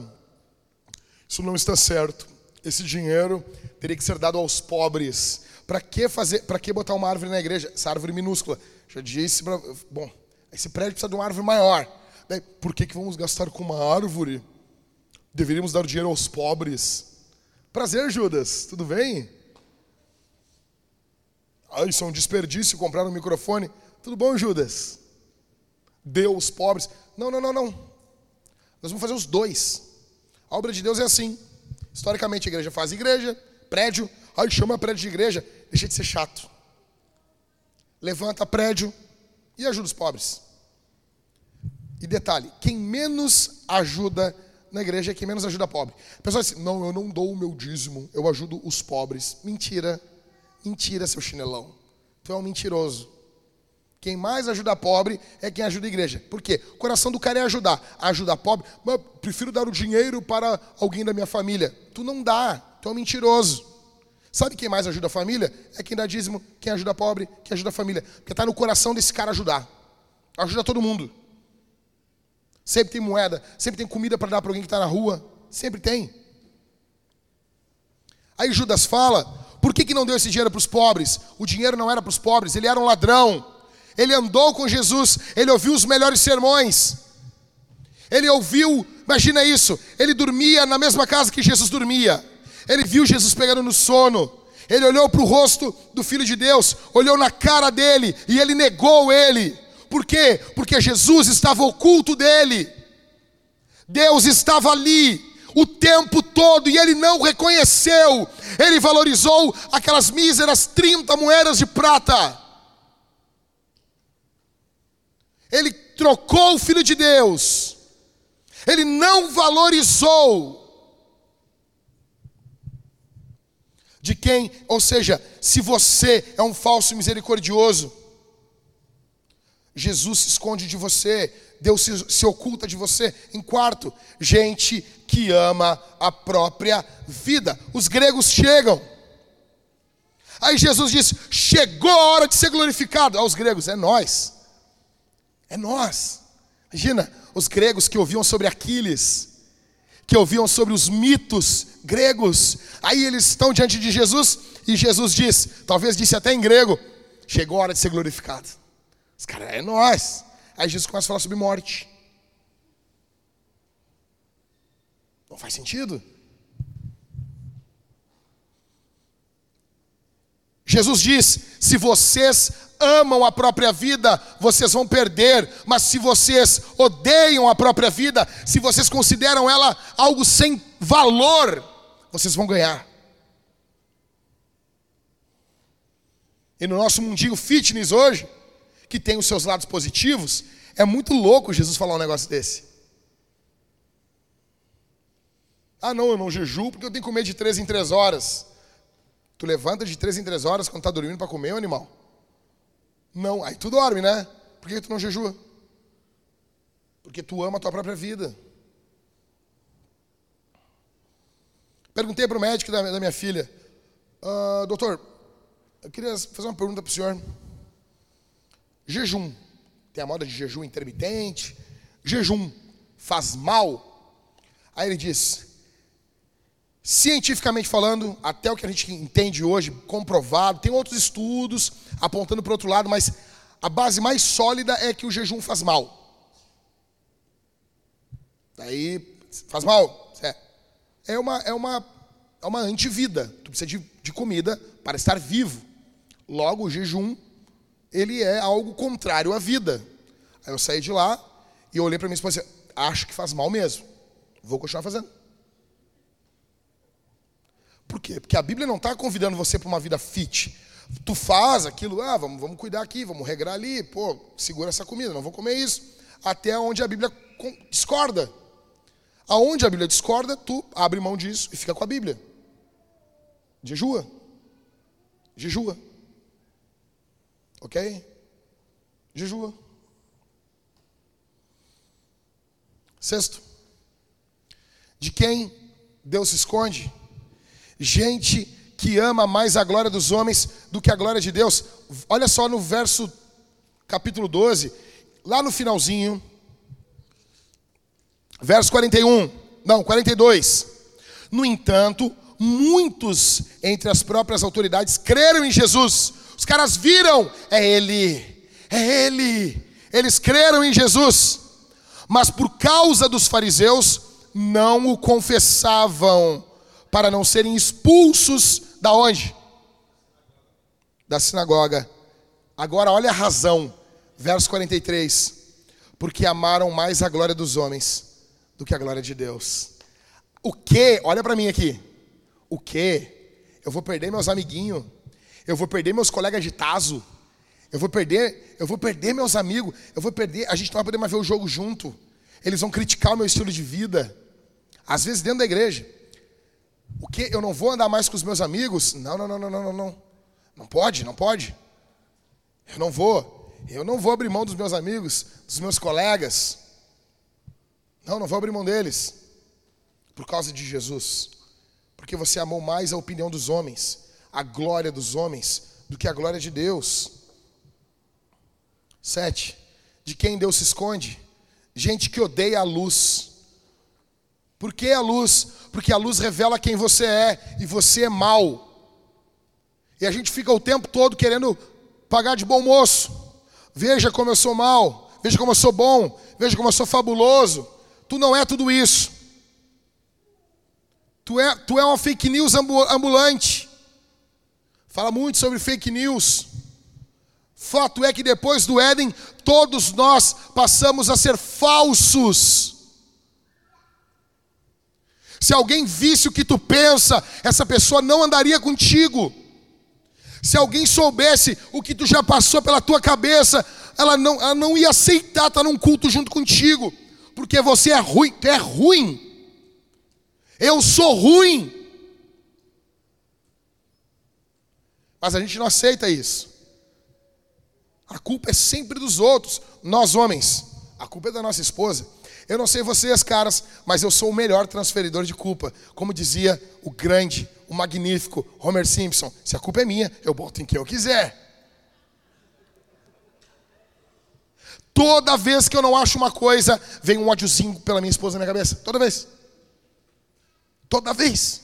isso não está certo. Esse dinheiro teria que ser dado aos pobres. Para que fazer? Para que botar uma árvore na igreja? Essa árvore minúscula. Já disse. Pra, bom, esse prédio precisa de uma árvore maior. Daí, por que, que vamos gastar com uma árvore? Deveríamos dar dinheiro aos pobres. Prazer, Judas, tudo bem? Ah, isso é um desperdício comprar um microfone. Tudo bom, Judas? Deu os pobres. Não, não, não, não. Nós vamos fazer os dois. A obra de Deus é assim. Historicamente, a igreja faz igreja, prédio. Ai, chama prédio de igreja. Deixa de ser chato. Levanta prédio e ajuda os pobres. E detalhe, quem menos ajuda na igreja é quem menos ajuda pobre. A pessoa diz, não, eu não dou o meu dízimo, eu ajudo os pobres. Mentira, mentira, seu chinelão. Tu é um mentiroso. Quem mais ajuda pobre é quem ajuda a igreja. Por quê? O coração do cara é ajudar. Ajudar pobre, mas prefiro dar o dinheiro para alguém da minha família. Tu não dá, tu é um mentiroso. Sabe quem mais ajuda a família? É quem dá dízimo, quem ajuda pobre, quem ajuda a família. Porque está no coração desse cara ajudar. Ajuda todo mundo. Sempre tem moeda, sempre tem comida para dar para alguém que está na rua. Sempre tem. Aí Judas fala: por que, que não deu esse dinheiro para os pobres? O dinheiro não era para os pobres, ele era um ladrão. Ele andou com Jesus, ele ouviu os melhores sermões. Ele ouviu, imagina isso, ele dormia na mesma casa que Jesus dormia. Ele viu Jesus pegando no sono. Ele olhou para o rosto do Filho de Deus, olhou na cara dele e ele negou ele. Por quê? Porque Jesus estava oculto dele. Deus estava ali o tempo todo e ele não reconheceu. Ele valorizou aquelas míseras 30 moedas de prata. Ele trocou o filho de Deus. Ele não valorizou de quem, ou seja, se você é um falso misericordioso, Jesus se esconde de você, Deus se, se, oculta de você. Em quarto, gente que ama a própria vida. Os gregos chegam. Aí Jesus diz: chegou a hora de ser glorificado. Aos gregos, é nós. É nós. Imagina, os gregos que ouviam sobre Aquiles, que ouviam sobre os mitos gregos. Aí eles estão diante de Jesus e Jesus diz, talvez disse até em grego: chegou a hora de ser glorificado. Os caras, é nós. Aí Jesus começa a falar sobre morte. Não faz sentido? Jesus diz: se vocês amam a própria vida, vocês vão perder, mas se vocês odeiam a própria vida, se vocês consideram ela algo sem valor, vocês vão ganhar. E no nosso mundinho fitness hoje, que tem os seus lados positivos, é muito louco Jesus falar um negócio desse. Ah, não, eu não jejuo porque eu tenho que comer de três em três horas. Tu levanta de três em três horas quando tá dormindo para comer, animal? Não, aí tu dorme, né? Por que tu não jejua? Porque tu ama a tua própria vida. Perguntei para o médico da, da, minha filha, ah, doutor, eu queria fazer uma pergunta para o senhor. Jejum, tem a moda de jejum intermitente, jejum faz mal? Aí ele diz, cientificamente falando, até o que a gente entende hoje, comprovado, tem outros estudos apontando para o outro lado, mas a base mais sólida é que o jejum faz mal. Daí, faz mal? É, é uma, é uma, é uma antivida. Tu precisa de, de comida para estar vivo. Logo, o jejum, ele é algo contrário à vida. Aí eu saí de lá e olhei para minha esposa e disse, acho que faz mal mesmo. Vou continuar fazendo. Por quê? Porque a Bíblia não está convidando você para uma vida fit. Tu faz aquilo, ah, vamos, vamos cuidar aqui, vamos regrar ali, pô, segura essa comida, não vou comer isso. Até onde a Bíblia discorda. Aonde a Bíblia discorda, tu abre mão disso e fica com a Bíblia. Jejua. Jejua. Ok? Jejua. Sexto. De quem Deus se esconde? Gente que ama mais a glória dos homens do que a glória de Deus. Olha só no verso capítulo 12, lá no finalzinho, verso 41, não, 42. No entanto, muitos entre as próprias autoridades creram em Jesus. Os caras viram, é Ele, é Ele. Eles creram em Jesus, mas por causa dos fariseus, não o confessavam, para não serem expulsos da onde? Da sinagoga. Agora olha a razão, verso 43. Porque amaram mais a glória dos homens do que a glória de Deus. O que? Olha para mim aqui. O que? Eu vou perder meus amiguinhos. Eu vou perder meus colegas de taso. Eu vou perder, eu vou perder meus amigos. Eu vou perder, a gente não vai poder mais ver o jogo junto. Eles vão criticar o meu estilo de vida. Às vezes dentro da igreja. O que? Eu não vou andar mais com os meus amigos? Não, não, não, não, não, não. Não pode, não pode. Eu não vou. Eu não vou abrir mão dos meus amigos, dos meus colegas. Não, não vou abrir mão deles. Por causa de Jesus. Porque você amou mais a opinião dos homens, a glória dos homens, do que a glória de Deus. Sete. De quem Deus se esconde? Gente que odeia a luz. Por que a luz? Porque a luz revela quem você é e você é mal. E a gente fica o tempo todo querendo pagar de bom moço. Veja como eu sou mal, veja como eu sou bom, veja como eu sou fabuloso. Tu não é tudo isso. Tu é, tu é uma fake news ambulante. Fala muito sobre fake news. Fato é que depois do Éden, todos nós passamos a ser falsos. Se alguém visse o que tu pensa, essa pessoa não andaria contigo. Se alguém soubesse o que tu já passou pela tua cabeça, ela não, ela não ia aceitar estar num culto junto contigo porque você é ruim, tu é ruim. Eu sou ruim. Mas a gente não aceita isso. A culpa é sempre dos outros, nós homens. A culpa é da nossa esposa. Eu não sei vocês, caras, mas eu sou o melhor transferidor de culpa. Como dizia o grande, o magnífico Homer Simpson: se a culpa é minha, eu boto em quem eu quiser. Toda vez que eu não acho uma coisa, vem um ódiozinho pela minha esposa na minha cabeça. Toda vez. Toda vez.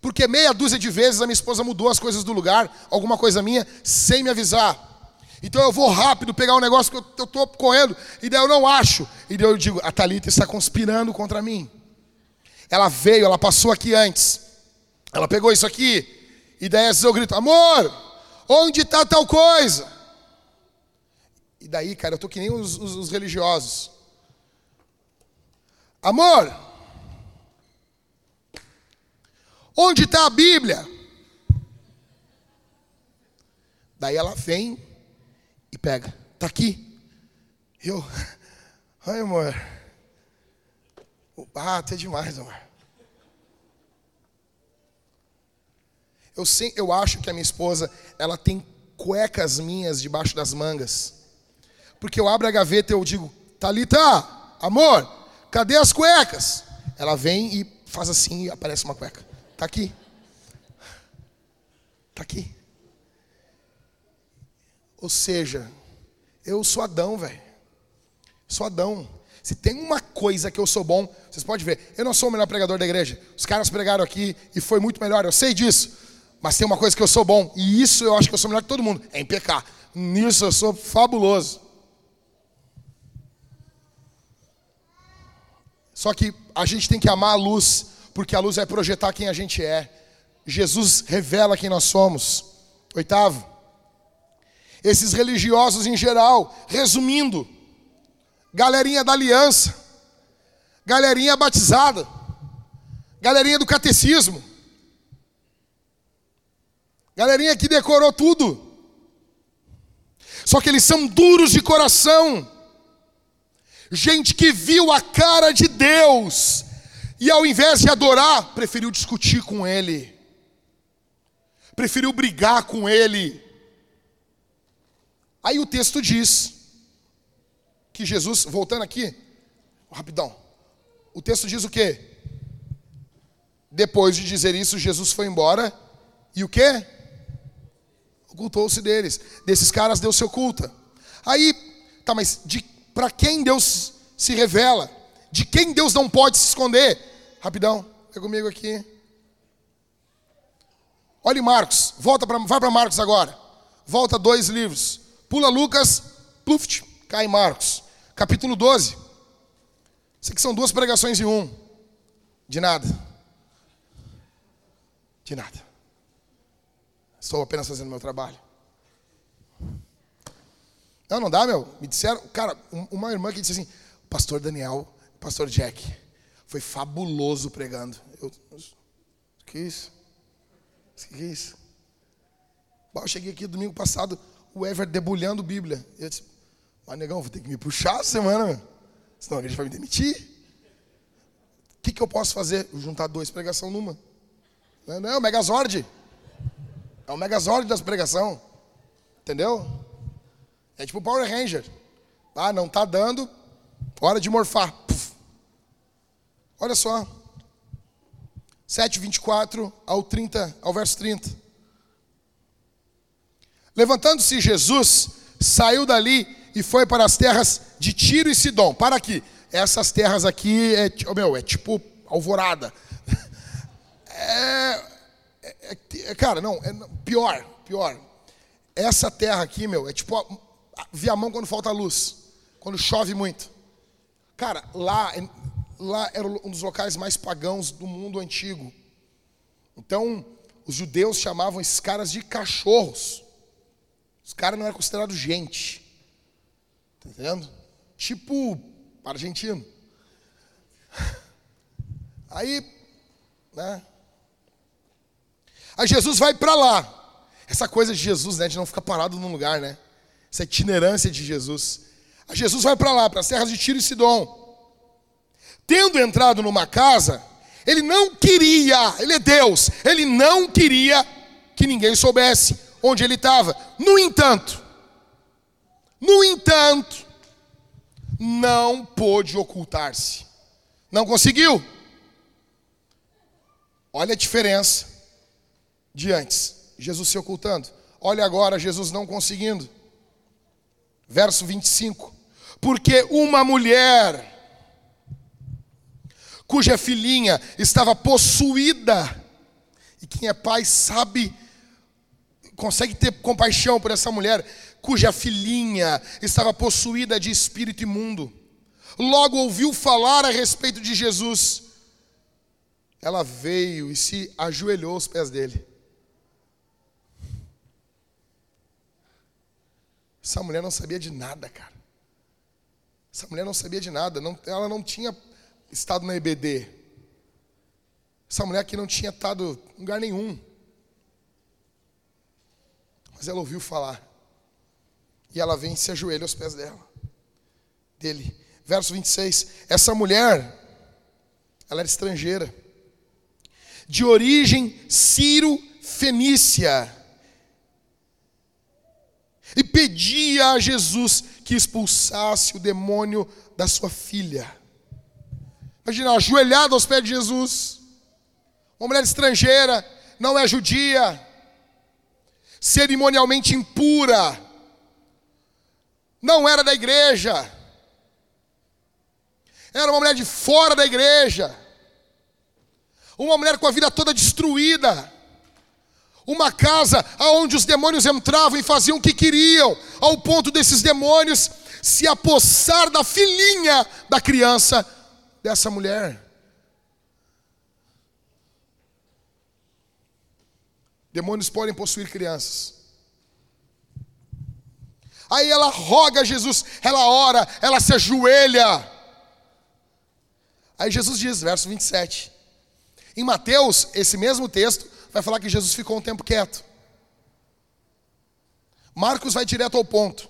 Porque meia dúzia de vezes a minha esposa mudou as coisas do lugar, alguma coisa minha, sem me avisar. Então eu vou rápido pegar um negócio que eu estou correndo, e daí eu não acho. E daí eu digo, a Thalita está conspirando contra mim. Ela veio, ela passou aqui antes. Ela pegou isso aqui. E daí eu grito, amor, onde está tal coisa? E daí, cara, eu tô que nem os, os, os religiosos. Amor, onde está a Bíblia? Daí ela vem pega. Está aqui. Eu, ai amor. Ah, até demais, amor. Eu, sei, eu acho que a minha esposa, ela tem cuecas minhas debaixo das mangas. Porque eu abro a gaveta e eu digo, Talita, amor, cadê as cuecas? Ela vem e faz assim e aparece uma cueca. Tá aqui. Tá aqui. Ou seja, eu sou Adão, velho. Sou Adão. Se tem uma coisa que eu sou bom, vocês podem ver, eu não sou o melhor pregador da igreja. Os caras pregaram aqui e foi muito melhor, eu sei disso. Mas tem uma coisa que eu sou bom, e isso eu acho que eu sou melhor que todo mundo, é em pecar. Nisso eu sou fabuloso. Só que a gente tem que amar a luz, porque a luz vai projetar quem a gente é. Jesus revela quem nós somos. Oitavo, esses religiosos em geral, resumindo, galerinha da aliança, galerinha batizada, galerinha do catecismo, galerinha que decorou tudo. Só que eles são duros de coração. Gente que viu a cara de Deus e ao invés de adorar, preferiu discutir com ele. Preferiu brigar com ele. Aí o texto diz que Jesus, voltando aqui, rapidão. O texto diz o quê? Depois de dizer isso, Jesus foi embora e o quê? Ocultou-se deles. Desses caras Deus se oculta. Aí, tá, mas para quem Deus se revela? De quem Deus não pode se esconder? Rapidão, vem comigo aqui. Olhe Marcos, volta para, vai para Marcos agora. Volta dois livros. Pula Lucas, pluft, cai Marcos capítulo 12. Isso aqui são duas pregações em um. De nada. De nada. Estou apenas fazendo meu trabalho. Não, não dá, meu. Me disseram, cara, uma irmã que disse assim: Pastor Daniel, Pastor Jack, foi fabuloso pregando. Eu, que isso? Que isso? Eu cheguei aqui domingo passado, o Ever debulhando Bíblia. Eu disse, mas, negão, vou ter que me puxar essa semana, senão a igreja vai me demitir. O que, que eu posso fazer? Juntar duas pregação numa. Não, não é o Megazord. É o Megazord das pregação. Entendeu? É tipo Power Ranger. Ah, não tá dando, hora de morfar. Puf. Olha só. 7, 24 ao 30, ao verso 30. Levantando-se Jesus, saiu dali e foi para as terras de Tiro e Sidom. Para aqui. Essas terras aqui é, oh, meu, é tipo alvorada. É, é, é, cara, não, é pior, pior. Essa terra aqui, meu, é tipo Viamão quando falta luz, quando chove muito. Cara, lá, lá era um dos locais mais pagãos do mundo antigo. Então, os judeus chamavam esses caras de cachorros. Os caras não eram considerados gente. Tá entendendo? Tipo argentino. Aí, né? Aí Jesus vai para lá. Essa coisa de Jesus, né, de não ficar parado num lugar, né? Essa itinerância de Jesus. Aí Jesus vai para lá, para as terras de Tiro e Sidom. Tendo entrado numa casa, ele não queria, ele é Deus, ele não queria que ninguém soubesse onde ele estava. No entanto, no entanto, não pôde ocultar-se. Não conseguiu. Olha a diferença de antes. Jesus se ocultando. Olha agora Jesus não conseguindo. Verso 25. Porque uma mulher cuja filhinha estava possuída, e quem é pai sabe, consegue ter compaixão por essa mulher, cuja filhinha estava possuída de espírito imundo. Logo ouviu falar a respeito de Jesus. Ela veio e se ajoelhou aos pés dele. Essa mulher não sabia de nada, cara. Essa mulher não sabia de nada. Não, ela não tinha estado na EBD. Essa mulher aqui não tinha estado em lugar nenhum. Mas ela ouviu falar. E ela vem e se ajoelha aos pés dela, dele. Verso 26. Essa mulher, ela era estrangeira, de origem Ciro-Fenícia, e pedia a Jesus que expulsasse o demônio da sua filha. Imagina, ajoelhada aos pés de Jesus, uma mulher estrangeira, não é judia, cerimonialmente impura, não era da igreja, era uma mulher de fora da igreja, uma mulher com a vida toda destruída, uma casa onde os demônios entravam e faziam o que queriam, ao ponto desses demônios se apossar da filhinha da criança dessa mulher. Demônios podem possuir crianças. Aí ela roga a Jesus, ela ora, ela se ajoelha. Aí Jesus diz, verso 27. Em Mateus, esse mesmo texto vai falar que Jesus ficou um tempo quieto. Marcos vai direto ao ponto.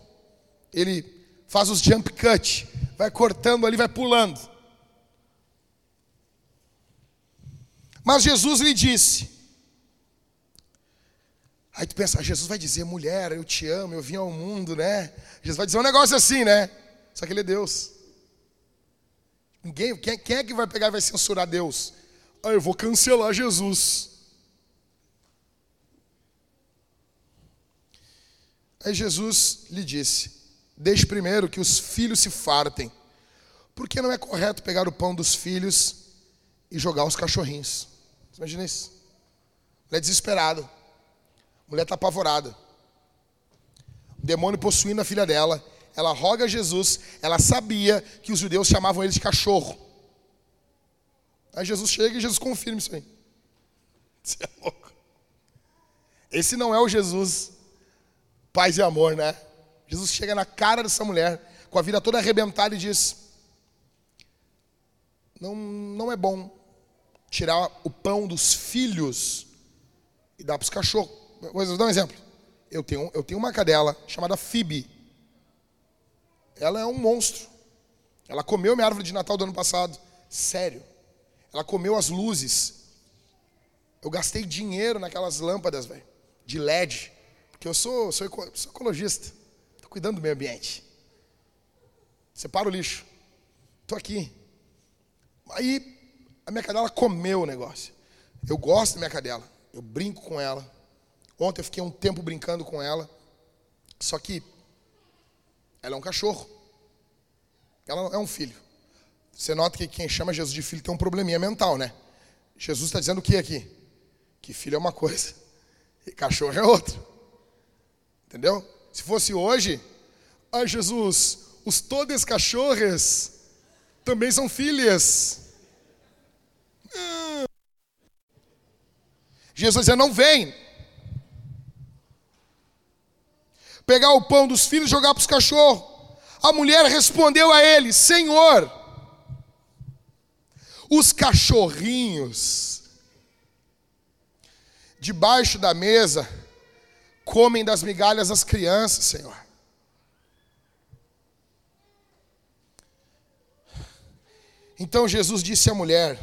Ele faz os jump cut, vai cortando ali, vai pulando. Mas Jesus lhe disse: Aí tu pensa, Jesus vai dizer, mulher, eu te amo, eu vim ao mundo, né? Jesus vai dizer um negócio assim, né? Só que ele é Deus. Ninguém, quem, quem é que vai pegar e vai censurar Deus? Ah, eu vou cancelar Jesus. Aí Jesus lhe disse: Deixe primeiro que os filhos se fartem, porque não é correto pegar o pão dos filhos e jogar os cachorrinhos. Imagina isso. Ele é desesperado. A mulher está apavorada. O demônio possuindo a filha dela. Ela roga a Jesus. Ela sabia que os judeus chamavam ele de cachorro. Aí Jesus chega e Jesus confirma isso aí. Você é louco. Esse não é o Jesus paz e amor, né? Jesus chega na cara dessa mulher, com a vida toda arrebentada, e diz: Não, não é bom tirar o pão dos filhos e dar para os cachorros. Vou dar um exemplo. Eu tenho, eu tenho uma cadela chamada Phoebe. Ela é um monstro. Ela comeu minha árvore de Natal do ano passado. Sério. Ela comeu as luzes. Eu gastei dinheiro naquelas lâmpadas, velho. De LED. Porque eu sou, sou, sou ecologista. Estou cuidando do meio ambiente. Separa o lixo. Estou aqui. Aí, a minha cadela comeu o negócio. Eu gosto da minha cadela. Eu brinco com ela. Ontem eu fiquei um tempo brincando com ela. Só que ela é um cachorro. Ela é um filho. Você nota que quem chama Jesus de filho tem um probleminha mental, né? Jesus está dizendo o que aqui? Que filho é uma coisa e cachorro é outra. Entendeu? Se fosse hoje, ai Jesus, os todos cachorros também são filhas. Jesus dizendo, não vem, pegar o pão dos filhos e jogar para os cachorros. A mulher respondeu a ele: Senhor, os cachorrinhos debaixo da mesa comem das migalhas das crianças, Senhor. Então Jesus disse à mulher: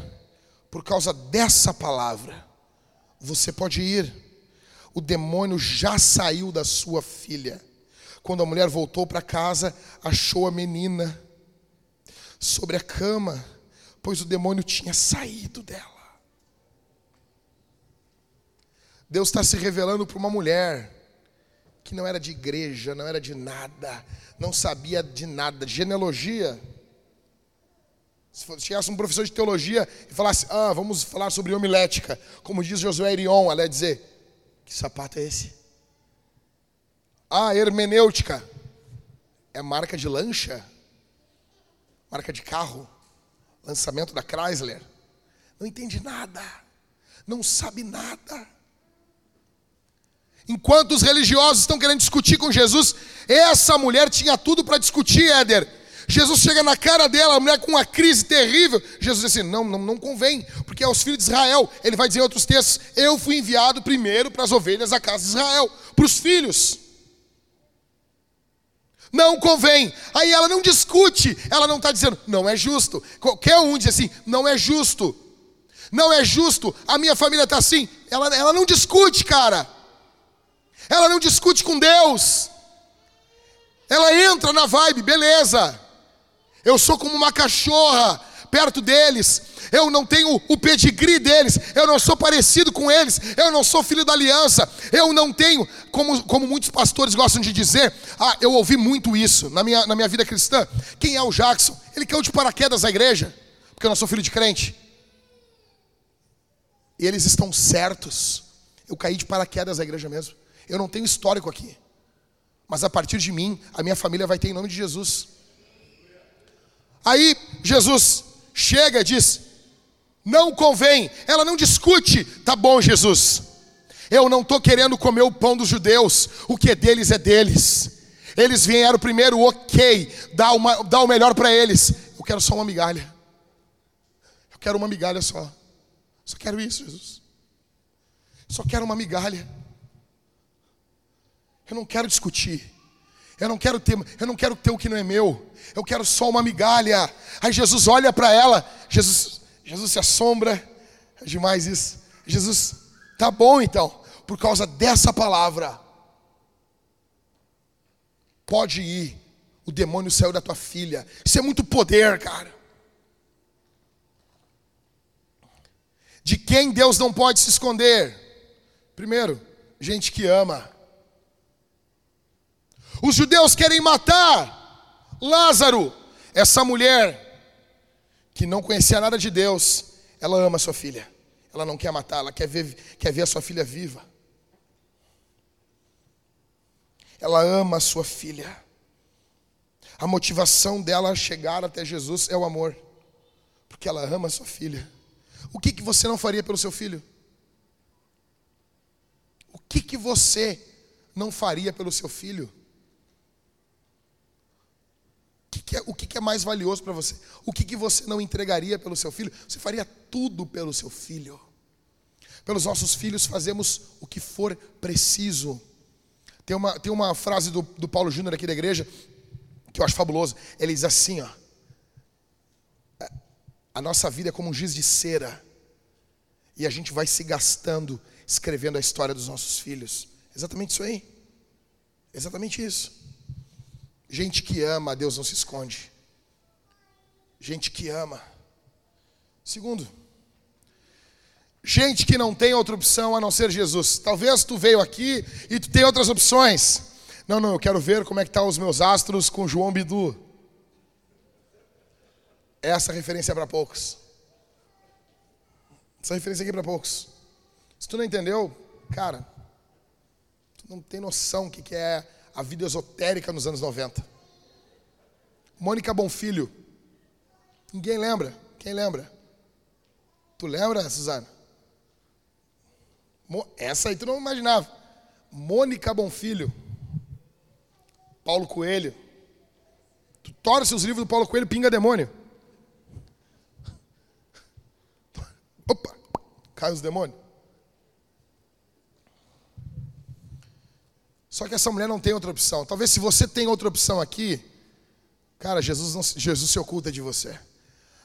Por causa dessa palavra, você pode ir o demônio já saiu da sua filha. Quando a mulher voltou para casa, achou a menina sobre a cama, pois o demônio tinha saído dela. Deus está se revelando para uma mulher que não era de igreja, não era de nada, não sabia de nada, de genealogia. Se chegasse um professor de teologia e falasse, ah, vamos falar sobre homilética, como diz Josué Irion, ela ia dizer, que sapato é esse? Ah, hermenêutica. É marca de lancha? Marca de carro? Lançamento da Chrysler? Não entende nada. Não sabe nada. Enquanto os religiosos estão querendo discutir com Jesus, essa mulher tinha tudo para discutir, Éder. Jesus chega na cara dela, a mulher com uma crise terrível. Jesus diz assim: não, não, não convém, porque aos filhos de Israel, ele vai dizer em outros textos: eu fui enviado primeiro para as ovelhas da casa de Israel, para os filhos. Não convém. Aí ela não discute, ela não está dizendo, não é justo. Qualquer um diz assim, não é justo. Não é justo, a minha família está assim. Ela, ela não discute, cara. Ela não discute com Deus. Ela entra na vibe, beleza. Eu sou como uma cachorra perto deles, eu não tenho o pedigree deles, eu não sou parecido com eles, eu não sou filho da aliança, eu não tenho, como, como muitos pastores gostam de dizer, ah, eu ouvi muito isso na minha, na minha vida cristã. Quem é o Jackson? Ele caiu de paraquedas na igreja, porque eu não sou filho de crente. E eles estão certos. Eu caí de paraquedas na igreja mesmo. Eu não tenho histórico aqui. Mas a partir de mim, a minha família vai ter em nome de Jesus. Aí Jesus chega e diz: Não convém. Ela não discute. Tá bom, Jesus. Eu não estou querendo comer o pão dos judeus. O que é deles é deles. Eles vieram primeiro, ok. Dá, uma, dá o melhor para eles. Eu quero só uma migalha. Eu quero uma migalha só. Só quero isso, Jesus. Só quero uma migalha. Eu não quero discutir. Eu não quero ter, eu não quero ter o que não é meu. Eu quero só uma migalha. Aí Jesus olha para ela. Jesus, Jesus se assombra. É demais isso. Jesus, tá bom então. Por causa dessa palavra, pode ir. O demônio saiu da tua filha. Isso é muito poder, cara. De quem Deus não pode se esconder? Primeiro, gente que ama. Os judeus querem matar Lázaro, essa mulher que não conhecia nada de Deus, ela ama sua filha. Ela não quer matar, ela quer ver, quer ver a sua filha viva. Ela ama a sua filha. A motivação dela a chegar até Jesus é o amor, porque ela ama a sua filha. O que, que você não faria pelo seu filho? O que, que você não faria pelo seu filho? Que, que, é, o que, que é mais valioso para você? O que, que você não entregaria pelo seu filho? Você faria tudo pelo seu filho. Pelos nossos filhos fazemos o que for preciso. Tem uma, tem uma frase do, do Paulo Júnior aqui da igreja que eu acho fabuloso. Ele diz assim: ó, a nossa vida é como um giz de cera e a gente vai se gastando escrevendo a história dos nossos filhos. Exatamente isso aí. Exatamente isso. Gente que ama, Deus não se esconde. Gente que ama. Segundo, gente que não tem outra opção a não ser Jesus. Talvez tu veio aqui e tu tem outras opções. Não, não, eu quero ver como é que estão tá os meus astros com João Bidu. Essa referência é para poucos. Essa referência aqui é para poucos. Se tu não entendeu, cara, tu não tem noção o que, que é a vida esotérica nos anos 90. Mônica Bonfilho. Ninguém lembra? Quem lembra? Tu lembra, Suzana? Essa aí tu não imaginava. Mônica Bonfilho. Paulo Coelho. Tu torce os livros do Paulo Coelho, pinga demônio. Opa, cai os demônios. Só que essa mulher não tem outra opção. Talvez se você tem outra opção aqui, cara, Jesus, não, Jesus se oculta de você.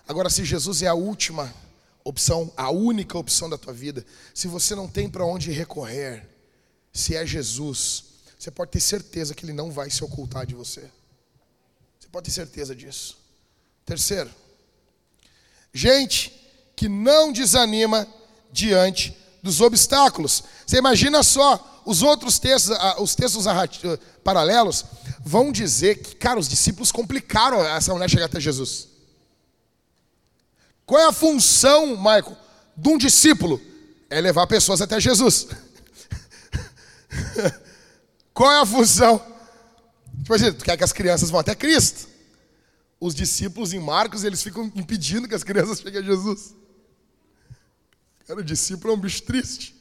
Agora, se Jesus é a última opção, a única opção da tua vida, se você não tem para onde recorrer, se é Jesus, você pode ter certeza que Ele não vai se ocultar de você. Você pode ter certeza disso. Terceiro, gente que não desanima diante dos obstáculos. Você imagina só, os outros textos, os textos paralelos, vão dizer que, cara, os discípulos complicaram essa mulher chegar até Jesus. Qual é a função, Michael, de um discípulo? É levar pessoas até Jesus. Qual é a função? Tipo assim, tu quer que as crianças vão até Cristo? Os discípulos em Marcos, eles ficam impedindo que as crianças cheguem a Jesus. Cara, o discípulo é um bicho triste.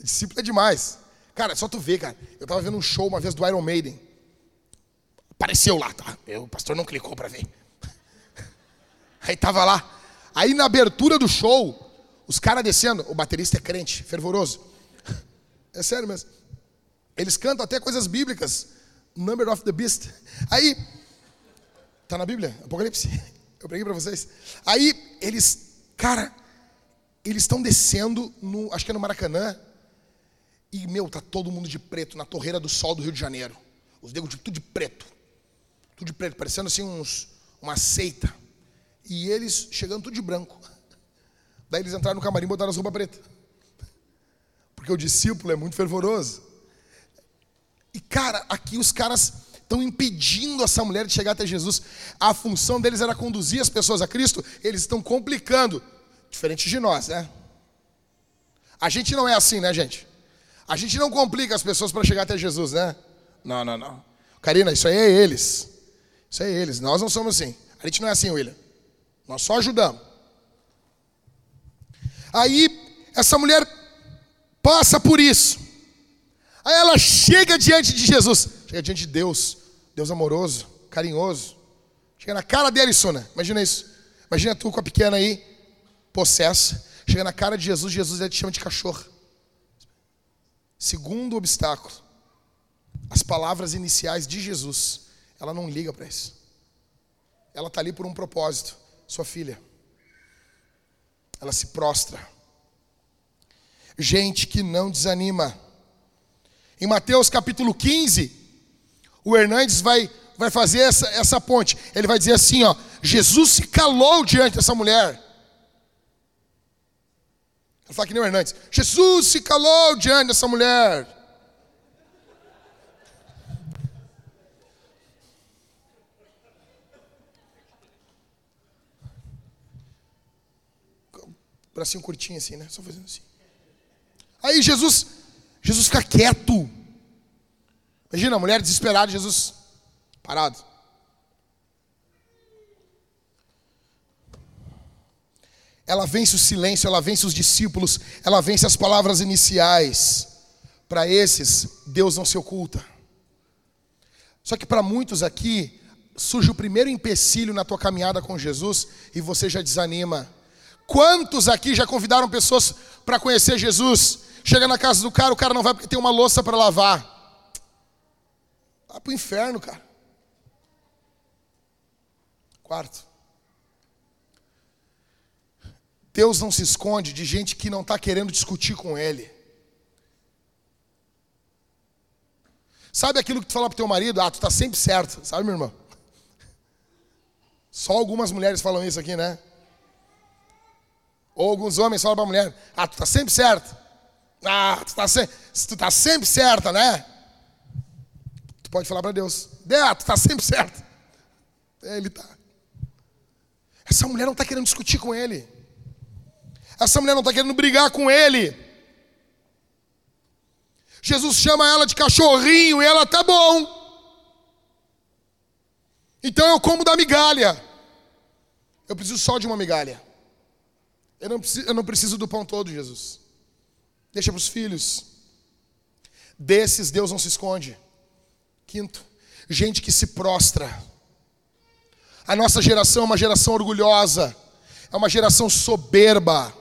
Discípulo é demais. Cara, só tu ver, cara. Eu tava vendo um show uma vez do Iron Maiden. Apareceu lá, tá? o pastor não clicou para ver. Aí tava lá. Aí na abertura do show, os caras descendo, o baterista é crente, fervoroso. É sério mesmo. Eles cantam até coisas bíblicas. Number of the Beast. Aí, tá na Bíblia, Apocalipse. Eu preguei para vocês. Aí eles, cara, eles estão descendo no, acho que é no Maracanã, e, meu, tá todo mundo de preto na torreira do sol do Rio de Janeiro. Os negros tudo de preto. Tudo de preto, parecendo assim uns, uma seita. E eles chegando tudo de branco. Daí eles entraram no camarim e botaram as roupas pretas. Porque o discípulo é muito fervoroso. E cara, aqui os caras estão impedindo essa mulher de chegar até Jesus. A função deles era conduzir as pessoas a Cristo, eles estão complicando. Diferente de nós, né? A gente não é assim, né, gente? A gente não complica as pessoas para chegar até Jesus, né? Não, não, não. Karina, isso aí é eles. Isso é eles. Nós não somos assim. A gente não é assim, William. Nós só ajudamos. Aí, essa mulher passa por isso. Aí ela chega diante de Jesus. Chega diante de Deus. Deus amoroso, carinhoso. Chega na cara dele, Sona. Imagina isso. Imagina tu com a pequena aí, possessa. Chega na cara de Jesus, Jesus ele te chama de cachorro. Segundo obstáculo, as palavras iniciais de Jesus, ela não liga para isso. Ela está ali por um propósito, sua filha. Ela se prostra. Gente que não desanima. Em Mateus capítulo 15, o Hernandes vai, vai fazer essa, essa ponte. Ele vai dizer assim: ó, Jesus se calou diante dessa mulher. Ele fala que nem o Hernandes. Jesus se calou diante dessa mulher. Bracinho curtinho assim, né? Só fazendo assim. Aí Jesus, Jesus fica quieto. Imagina a mulher desesperada, Jesus parado. Ela vence o silêncio, ela vence os discípulos, ela vence as palavras iniciais. Para esses, Deus não se oculta. Só que para muitos aqui, surge o primeiro empecilho na tua caminhada com Jesus e você já desanima. Quantos aqui já convidaram pessoas para conhecer Jesus? Chega na casa do cara, o cara não vai porque tem uma louça para lavar. Vai para o inferno, cara. Quarto. Deus não se esconde de gente que não está querendo discutir com Ele. Sabe aquilo que tu fala para teu marido? Ah, tu está sempre certo. Sabe, meu irmão? Só algumas mulheres falam isso aqui, né? Ou alguns homens falam para a mulher: Ah, tu está sempre certo. Ah, tu está se... tu tá sempre certa, né? Tu pode falar para Deus: Ah, tu está sempre certo. É, ele está. Essa mulher não está querendo discutir com ele. Essa mulher não está querendo brigar com ele. Jesus chama ela de cachorrinho e ela tá bom. Então eu como da migalha. Eu preciso só de uma migalha. Eu não preciso, eu não preciso do pão todo, Jesus. Deixa para os filhos. Desses Deus não se esconde. Quinto, gente que se prostra. A nossa geração é uma geração orgulhosa, é uma geração soberba.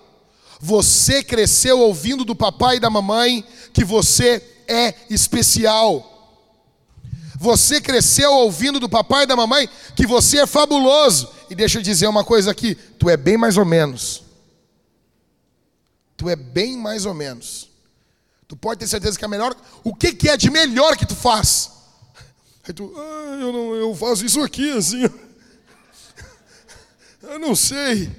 Você cresceu ouvindo do papai e da mamãe que você é especial. Você cresceu ouvindo do papai e da mamãe que você é fabuloso. E deixa eu dizer uma coisa aqui: tu é bem mais ou menos. Tu é bem mais ou menos. Tu pode ter certeza que é melhor. O que, que é de melhor que tu faz? Aí tu, ah, eu, não, eu faço isso aqui assim. Eu não sei.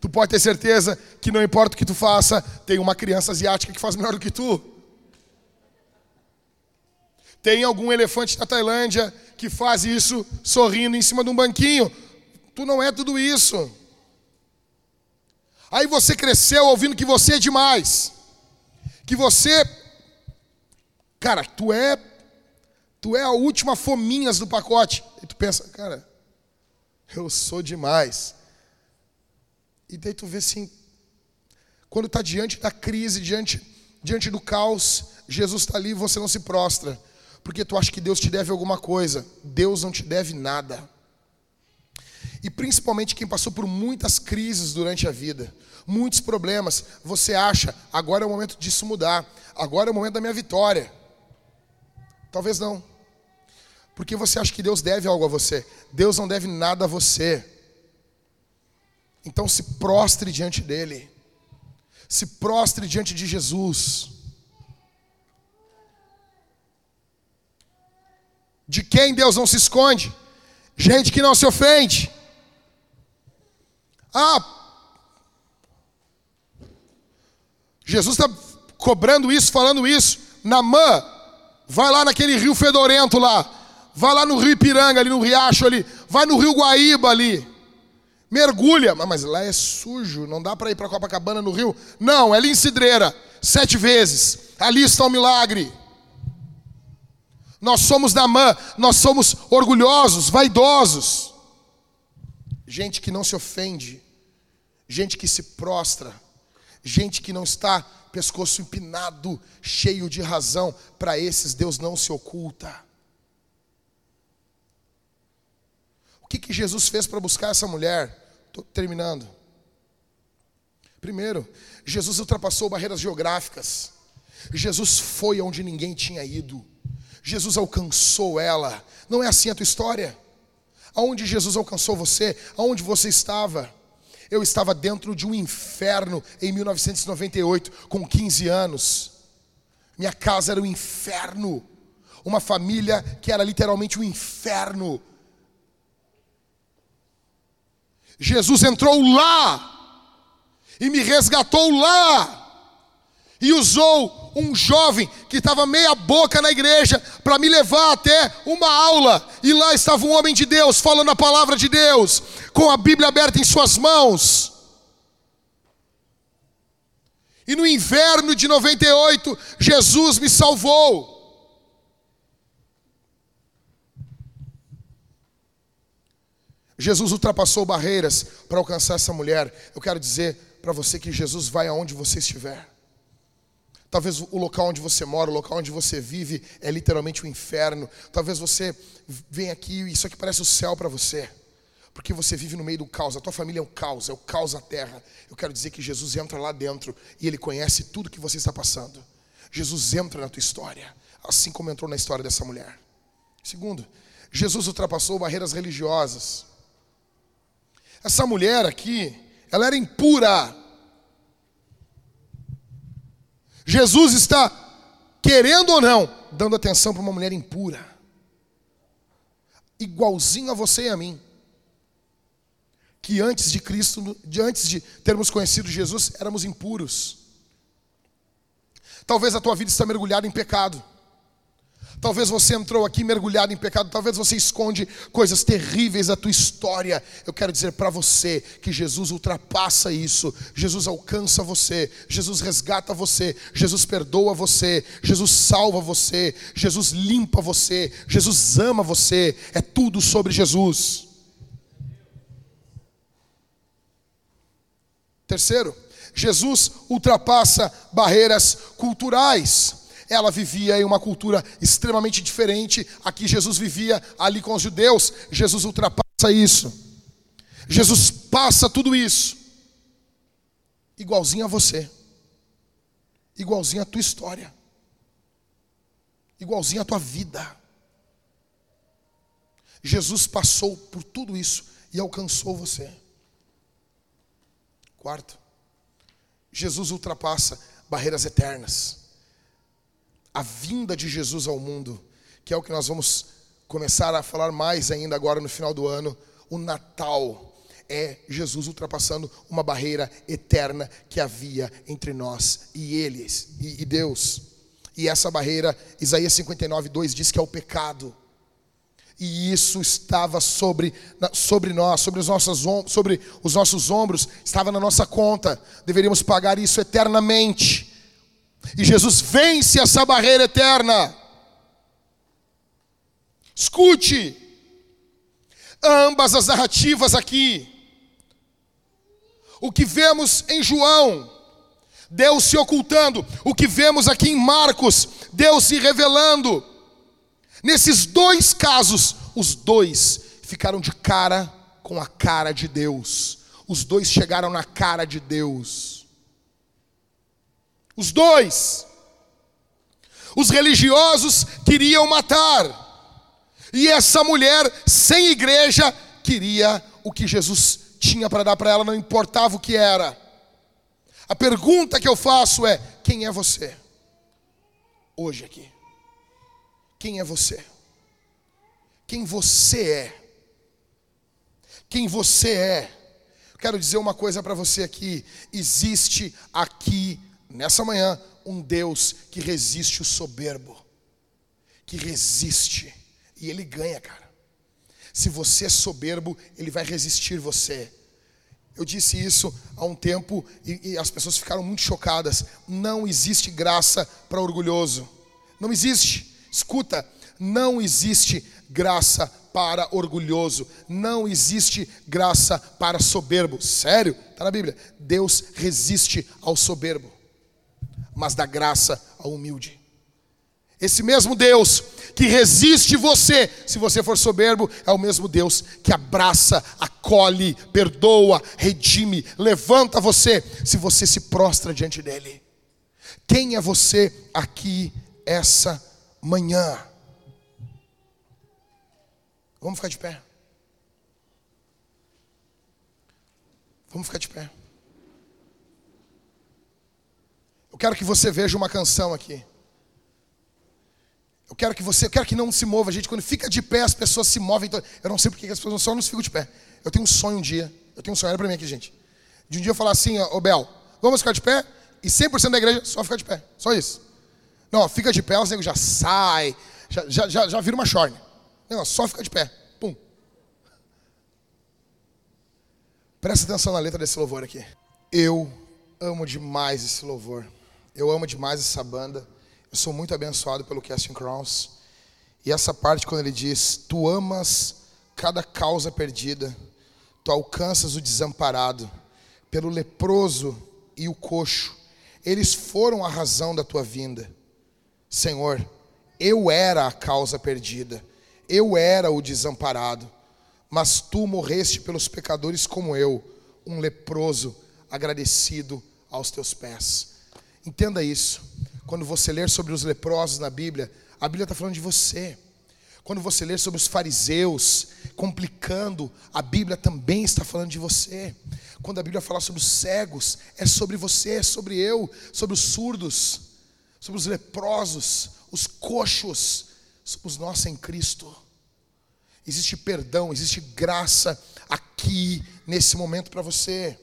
Tu pode ter certeza que não importa o que tu faça, tem uma criança asiática que faz melhor do que tu. Tem algum elefante da Tailândia que faz isso sorrindo em cima de um banquinho. Tu não é tudo isso. Aí você cresceu ouvindo que você é demais. Que você Cara, tu é tu é a última fominhas do pacote. E tu pensa, cara, eu sou demais. E daí tu vê assim, quando está diante da crise, diante, diante do caos, Jesus está ali e você não se prostra, porque tu acha que Deus te deve alguma coisa. Deus não te deve nada. E principalmente quem passou por muitas crises durante a vida, muitos problemas, você acha, agora é o momento disso mudar, agora é o momento da minha vitória. Talvez não. Porque você acha que Deus deve algo a você. Deus não deve nada a você. Então se prostre diante dele. Se prostre diante de Jesus. De quem Deus não se esconde? Gente que não se ofende. Ah, Jesus está cobrando isso, falando isso. Namã, vai lá naquele rio fedorento lá. Vai lá no rio Ipiranga, ali no riacho ali. Vai no rio Guaíba ali. Mergulha. Mas lá é sujo, não dá para ir para Copacabana no rio. Não, é ali em Cidreira. Sete vezes. Ali está o milagre. Nós somos Namã, nós somos orgulhosos, vaidosos. Gente que não se ofende, gente que se prostra, gente que não está pescoço empinado, cheio de razão, para esses Deus não se oculta. O que, que Jesus fez para buscar essa mulher? Estou terminando. Primeiro, Jesus ultrapassou barreiras geográficas. Jesus foi onde ninguém tinha ido. Jesus alcançou ela. Não é assim a tua história? Aonde Jesus alcançou você? Aonde você estava? Eu estava dentro de um inferno em 1998, com 15 anos. Minha casa era um inferno. Uma família que era literalmente um inferno. Jesus entrou lá e me resgatou lá e usou um jovem que estava meia boca na igreja para me levar até uma aula. E lá estava um homem de Deus falando a palavra de Deus, com a Bíblia aberta em suas mãos. E no inverno de 98, Jesus me salvou. Jesus ultrapassou barreiras para alcançar essa mulher. Eu quero dizer para você que Jesus vai aonde você estiver. Talvez o local onde você mora, o local onde você vive é literalmente o um inferno. Talvez você venha aqui e isso aqui parece o céu para você. Porque você vive no meio do caos, a tua família é o caos, é o caos na terra. Eu quero dizer que Jesus entra lá dentro e ele conhece tudo que você está passando. Jesus entra na tua história, assim como entrou na história dessa mulher. Segundo, Jesus ultrapassou barreiras religiosas. Essa mulher aqui, ela era impura. Jesus está, querendo ou não, dando atenção para uma mulher impura, igualzinho a você e a mim, que antes de Cristo, de antes de termos conhecido Jesus, éramos impuros. Talvez a tua vida está mergulhada em pecado. Talvez você entrou aqui mergulhado em pecado, talvez você esconde coisas terríveis da tua história. Eu quero dizer para você que Jesus ultrapassa isso. Jesus alcança você, Jesus resgata você, Jesus perdoa você, Jesus salva você, Jesus limpa você, Jesus ama você. É tudo sobre Jesus. Terceiro, Jesus ultrapassa barreiras culturais ela vivia em uma cultura extremamente diferente a que Jesus vivia ali com os judeus. Jesus ultrapassa isso. Jesus passa tudo isso. Igualzinho a você. Igualzinho a tua história. Igualzinho a tua vida. Jesus passou por tudo isso e alcançou você. Quarto, Jesus ultrapassa barreiras eternas a vinda de Jesus ao mundo, que é o que nós vamos começar a falar mais ainda agora no final do ano, o Natal é Jesus ultrapassando uma barreira eterna que havia entre nós e eles e, e Deus. E essa barreira, Isaías 59, 2 diz que é o pecado. E isso estava sobre, sobre nós, sobre os, nossos, sobre os nossos ombros, estava na nossa conta. Deveríamos pagar isso eternamente. E Jesus vence essa barreira eterna. Escute, ambas as narrativas aqui. O que vemos em João, Deus se ocultando. O que vemos aqui em Marcos, Deus se revelando. Nesses dois casos, os dois ficaram de cara com a cara de Deus. Os dois chegaram na cara de Deus. Os dois. Os religiosos queriam matar. E essa mulher, sem igreja, queria o que Jesus tinha para dar para ela, não importava o que era. A pergunta que eu faço é: quem é você? Hoje aqui. Quem é você? Quem você é? quem você é. Quero dizer uma coisa para você aqui: existe aqui, nessa manhã, um Deus que resiste o soberbo, que resiste, e ele ganha, cara. Se você é soberbo, ele vai resistir você. Eu disse isso há um tempo e, e as pessoas ficaram muito chocadas. Não existe graça para orgulhoso. Não existe. Escuta, não existe graça para orgulhoso, não existe graça para soberbo. Sério? Está na Bíblia. Deus resiste ao soberbo, mas dá graça ao humilde. Esse mesmo Deus que resiste você, se você for soberbo, é o mesmo Deus que abraça, acolhe, perdoa, redime, levanta você, se você se prostra diante dele. Quem é você aqui essa manhã? Vamos ficar de pé. Vamos ficar de pé. Eu quero que você veja uma canção aqui. Eu quero que você, eu quero que não se mova, gente. Quando fica de pé, as pessoas se movem. Então, eu não sei porque as pessoas só não se ficam de pé. Eu tenho um sonho um dia. Eu tenho um sonho, olha para mim aqui, gente. De um dia eu falar assim, ô Bel, vamos ficar de pé? E 100% da igreja só ficar de pé. Só isso. Não, fica de pé, os negros já sai, já, já, já, já vira uma chorne. Não, só fica de pé. Pum. Presta atenção na letra desse louvor aqui. Eu amo demais esse louvor. Eu amo demais essa banda. Eu sou muito abençoado pelo Casting Crowns. E essa parte quando ele diz: Tu amas cada causa perdida, tu alcanças o desamparado, pelo leproso e o coxo. Eles foram a razão da tua vinda. Senhor, eu era a causa perdida, eu era o desamparado, mas tu morreste pelos pecadores como eu, um leproso agradecido aos teus pés. Entenda isso. Quando você ler sobre os leprosos na Bíblia, a Bíblia está falando de você. Quando você ler sobre os fariseus, complicando, a Bíblia também está falando de você. Quando a Bíblia fala sobre os cegos, é sobre você, é sobre eu, sobre os surdos, sobre os leprosos, os coxos, somos nós em Cristo. Existe perdão, existe graça aqui, nesse momento para você.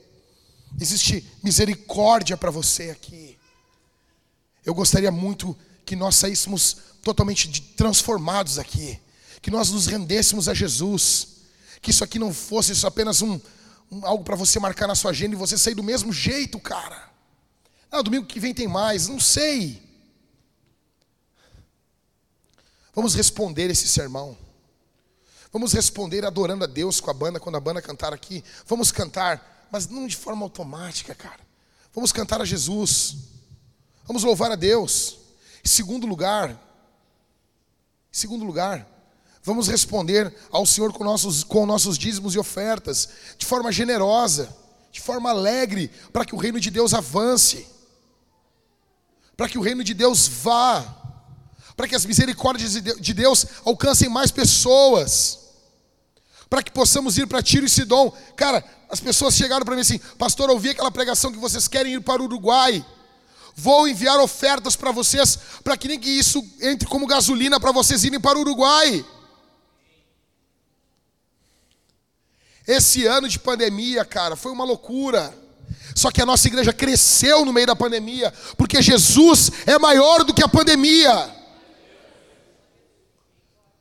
Existe misericórdia para você aqui. Eu gostaria muito que nós saíssemos totalmente transformados aqui, que nós nos rendêssemos a Jesus, que isso aqui não fosse isso apenas um, um algo para você marcar na sua agenda e você sair do mesmo jeito, cara. Ah, domingo que vem tem mais, não sei. Vamos responder esse sermão. Vamos responder adorando a Deus com a banda quando a banda cantar aqui. Vamos cantar, mas não de forma automática, cara. Vamos cantar a Jesus. Vamos louvar a Deus. Em segundo lugar, em segundo lugar, vamos responder ao Senhor com nossos, com nossos dízimos e ofertas, de forma generosa, de forma alegre, para que o reino de Deus avance, para que o reino de Deus vá, para que as misericórdias de Deus alcancem mais pessoas, para que possamos ir para Tiro e Sidom. Cara, as pessoas chegaram para mim assim, pastor, ouvi aquela pregação que vocês querem ir para o Uruguai. Vou enviar ofertas para vocês, para que nem que isso entre como gasolina para vocês irem para o Uruguai. Esse ano de pandemia, cara, foi uma loucura. Só que a nossa igreja cresceu no meio da pandemia, porque Jesus é maior do que a pandemia.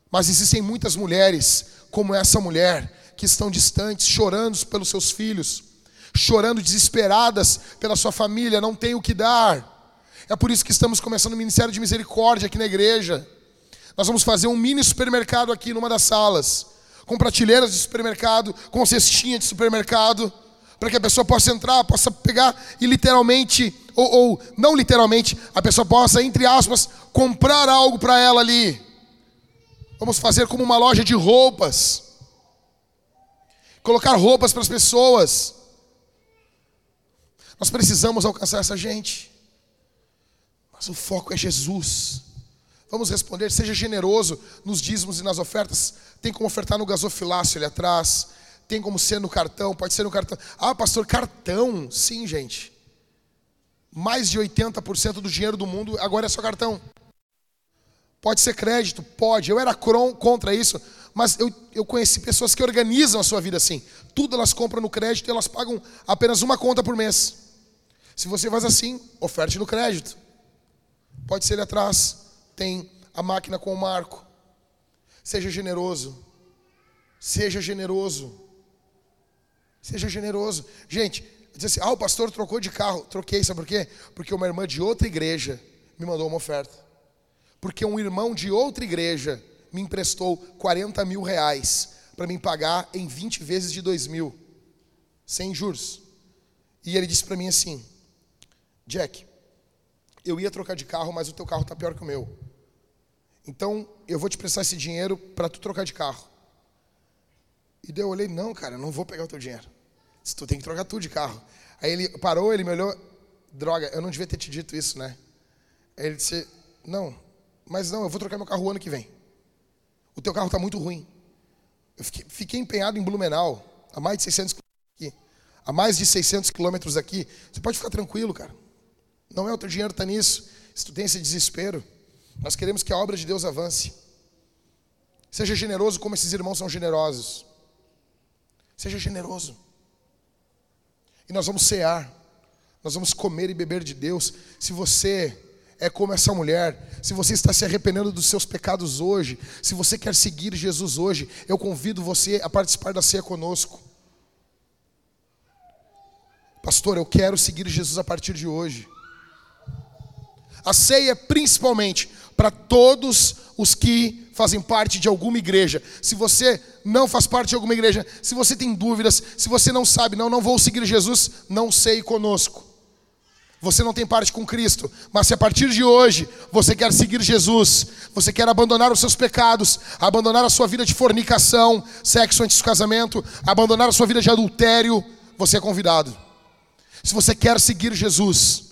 Mas existem muitas mulheres, como essa mulher, que estão distantes, chorando pelos seus filhos chorando desesperadas pela sua família, não tem o que dar. É por isso que estamos começando o Ministério de Misericórdia aqui na igreja. Nós vamos fazer um mini supermercado aqui numa das salas, com prateleiras de supermercado, com cestinha de supermercado, para que a pessoa possa entrar, possa pegar e literalmente, ou, ou não literalmente, a pessoa possa, entre aspas, comprar algo para ela ali. Vamos fazer como uma loja de roupas. Colocar roupas para as pessoas. Nós precisamos alcançar essa gente. Mas o foco é Jesus. Vamos responder, seja generoso nos dízimos e nas ofertas. Tem como ofertar no gasofilácio ali atrás. Tem como ser no cartão, pode ser no cartão. Ah, pastor, cartão. Sim, gente. Mais de 80% do dinheiro do mundo agora é só cartão. Pode ser crédito? Pode. Eu era contra isso, Mas eu, eu conheci pessoas que organizam a sua vida assim. Tudo elas compram no crédito e elas pagam apenas uma conta por mês. Se você faz assim, oferte no crédito. Pode ser ali atrás, tem a máquina com o marco. Seja generoso. Seja generoso. Seja generoso. Gente, diz assim: ah, o pastor trocou de carro. Troquei, sabe por quê? Porque uma irmã de outra igreja me mandou uma oferta. Porque um irmão de outra igreja me emprestou 40 mil reais para me pagar em 20 vezes de 2 mil, sem juros. E ele disse para mim assim: Jack, eu ia trocar de carro, mas o teu carro está pior que o meu. Então eu vou te prestar esse dinheiro para tu trocar de carro. E daí eu olhei: Não, cara, não vou pegar o teu dinheiro. Se tu tem que trocar tudo de carro. Aí ele parou, ele me olhou: Droga, eu não devia ter te dito isso, né? Aí ele disse: Não, mas não, eu vou trocar meu carro o ano que vem. O teu carro está muito ruim. Eu fiquei, fiquei, empenhado em Blumenau, a mais de 600 aqui. A mais de 600 quilômetros aqui. Você pode ficar tranquilo, cara. Não é o teu dinheiro está nisso. Se tu tem esse desespero, nós queremos que a obra de Deus avance. Seja generoso como esses irmãos são generosos. Seja generoso. E nós vamos cear. Nós vamos comer e beber de Deus. Se você é como essa mulher. Se você está se arrependendo dos seus pecados hoje, se você quer seguir Jesus hoje, eu convido você a participar da ceia conosco. Pastor, eu quero seguir Jesus a partir de hoje. A ceia é principalmente para todos os que fazem parte de alguma igreja. Se você não faz parte de alguma igreja, se você tem dúvidas, se você não sabe, não, não vou seguir Jesus, não sei conosco você não tem parte com Cristo, mas se a partir de hoje você quer seguir Jesus, você quer abandonar os seus pecados, abandonar a sua vida de fornicação, sexo antes do casamento, abandonar a sua vida de adultério, você é convidado. Se você quer seguir Jesus,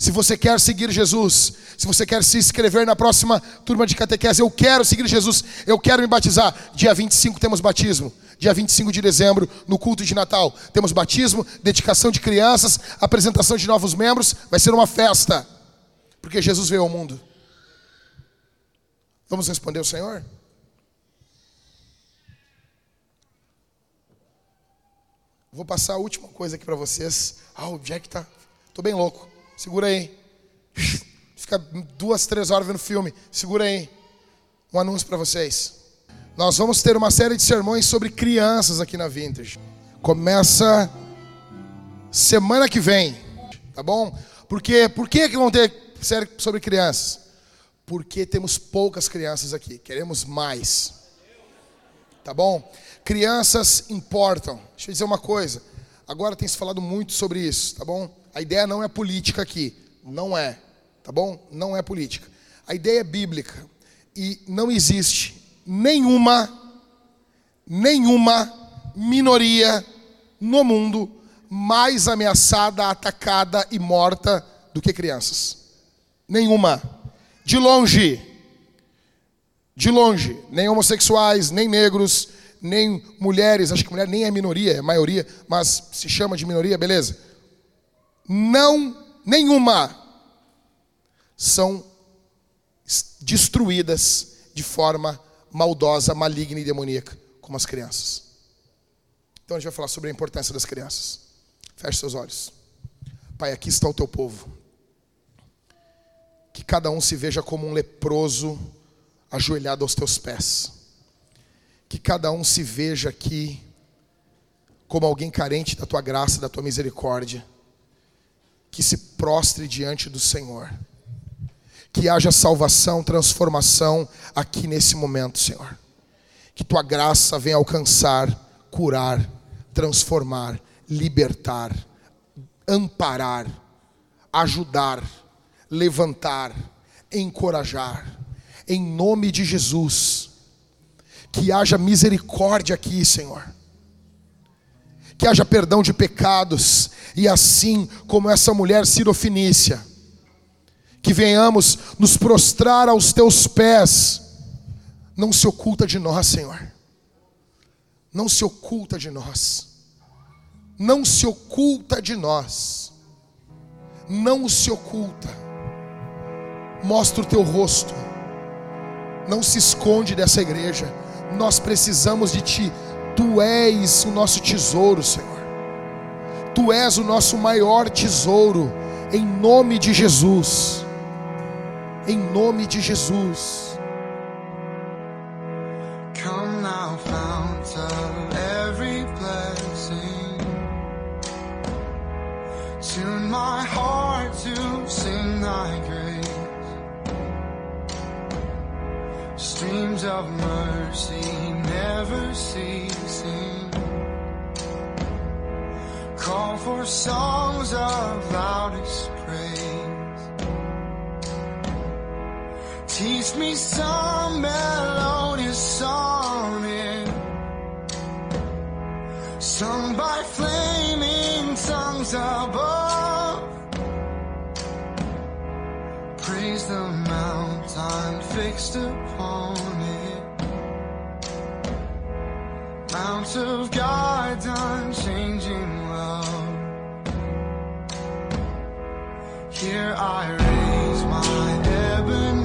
se você quer seguir Jesus, se você quer se inscrever na próxima turma de catequese, eu quero seguir Jesus, eu quero me batizar. Dia 25 temos batismo. Dia 25 de dezembro, no culto de Natal, temos batismo, dedicação de crianças, apresentação de novos membros. Vai ser uma festa, porque Jesus veio ao mundo. Vamos responder ao Senhor? Vou passar a última coisa aqui para vocês. Ah, o Jack tá. Tô bem louco. Segura aí. Fica duas, três horas vendo filme. Segura aí. Um anúncio para vocês. Nós vamos ter uma série de sermões sobre crianças aqui na Vintage. Começa semana que vem, tá bom? Porque por que que vão ter série sobre crianças? Porque temos poucas crianças aqui, queremos mais. Tá bom? Crianças importam. Deixa eu dizer uma coisa. Agora tem se falado muito sobre isso, tá bom? A ideia não é política aqui, não é, tá bom? Não é política. A ideia é bíblica e não existe nenhuma nenhuma minoria no mundo mais ameaçada, atacada e morta do que crianças. Nenhuma. De longe. De longe, nem homossexuais, nem negros, nem mulheres, acho que mulher nem é minoria, é maioria, mas se chama de minoria, beleza não nenhuma são destruídas de forma maldosa, maligna e demoníaca, como as crianças. Então a gente vai falar sobre a importância das crianças. Feche seus olhos. Pai, aqui está o teu povo. Que cada um se veja como um leproso ajoelhado aos teus pés. Que cada um se veja aqui como alguém carente da tua graça, da tua misericórdia que se prostre diante do Senhor. Que haja salvação, transformação aqui nesse momento, Senhor. Que tua graça venha alcançar, curar, transformar, libertar, amparar, ajudar, levantar, encorajar. Em nome de Jesus. Que haja misericórdia aqui, Senhor que haja perdão de pecados, e assim como essa mulher sirofinícia, que venhamos nos prostrar aos teus pés, não se oculta de nós, Senhor. Não se oculta de nós. Não se oculta de nós. Não se oculta. Mostra o teu rosto. Não se esconde dessa igreja. Nós precisamos de ti Tu és o nosso tesouro, Senhor. Tu és o nosso maior tesouro, em nome de Jesus. Em nome de Jesus. Come now, fount of every blessing. Tune my heart to sing thy grace. Streams of mercy never ceasing. Call for songs of loudest praise. Teach me some melodious sonnet, sung by flaming tongues above. praise the mountain fixed upon it. Mount of God's unchanging love. Here I raise my heaven.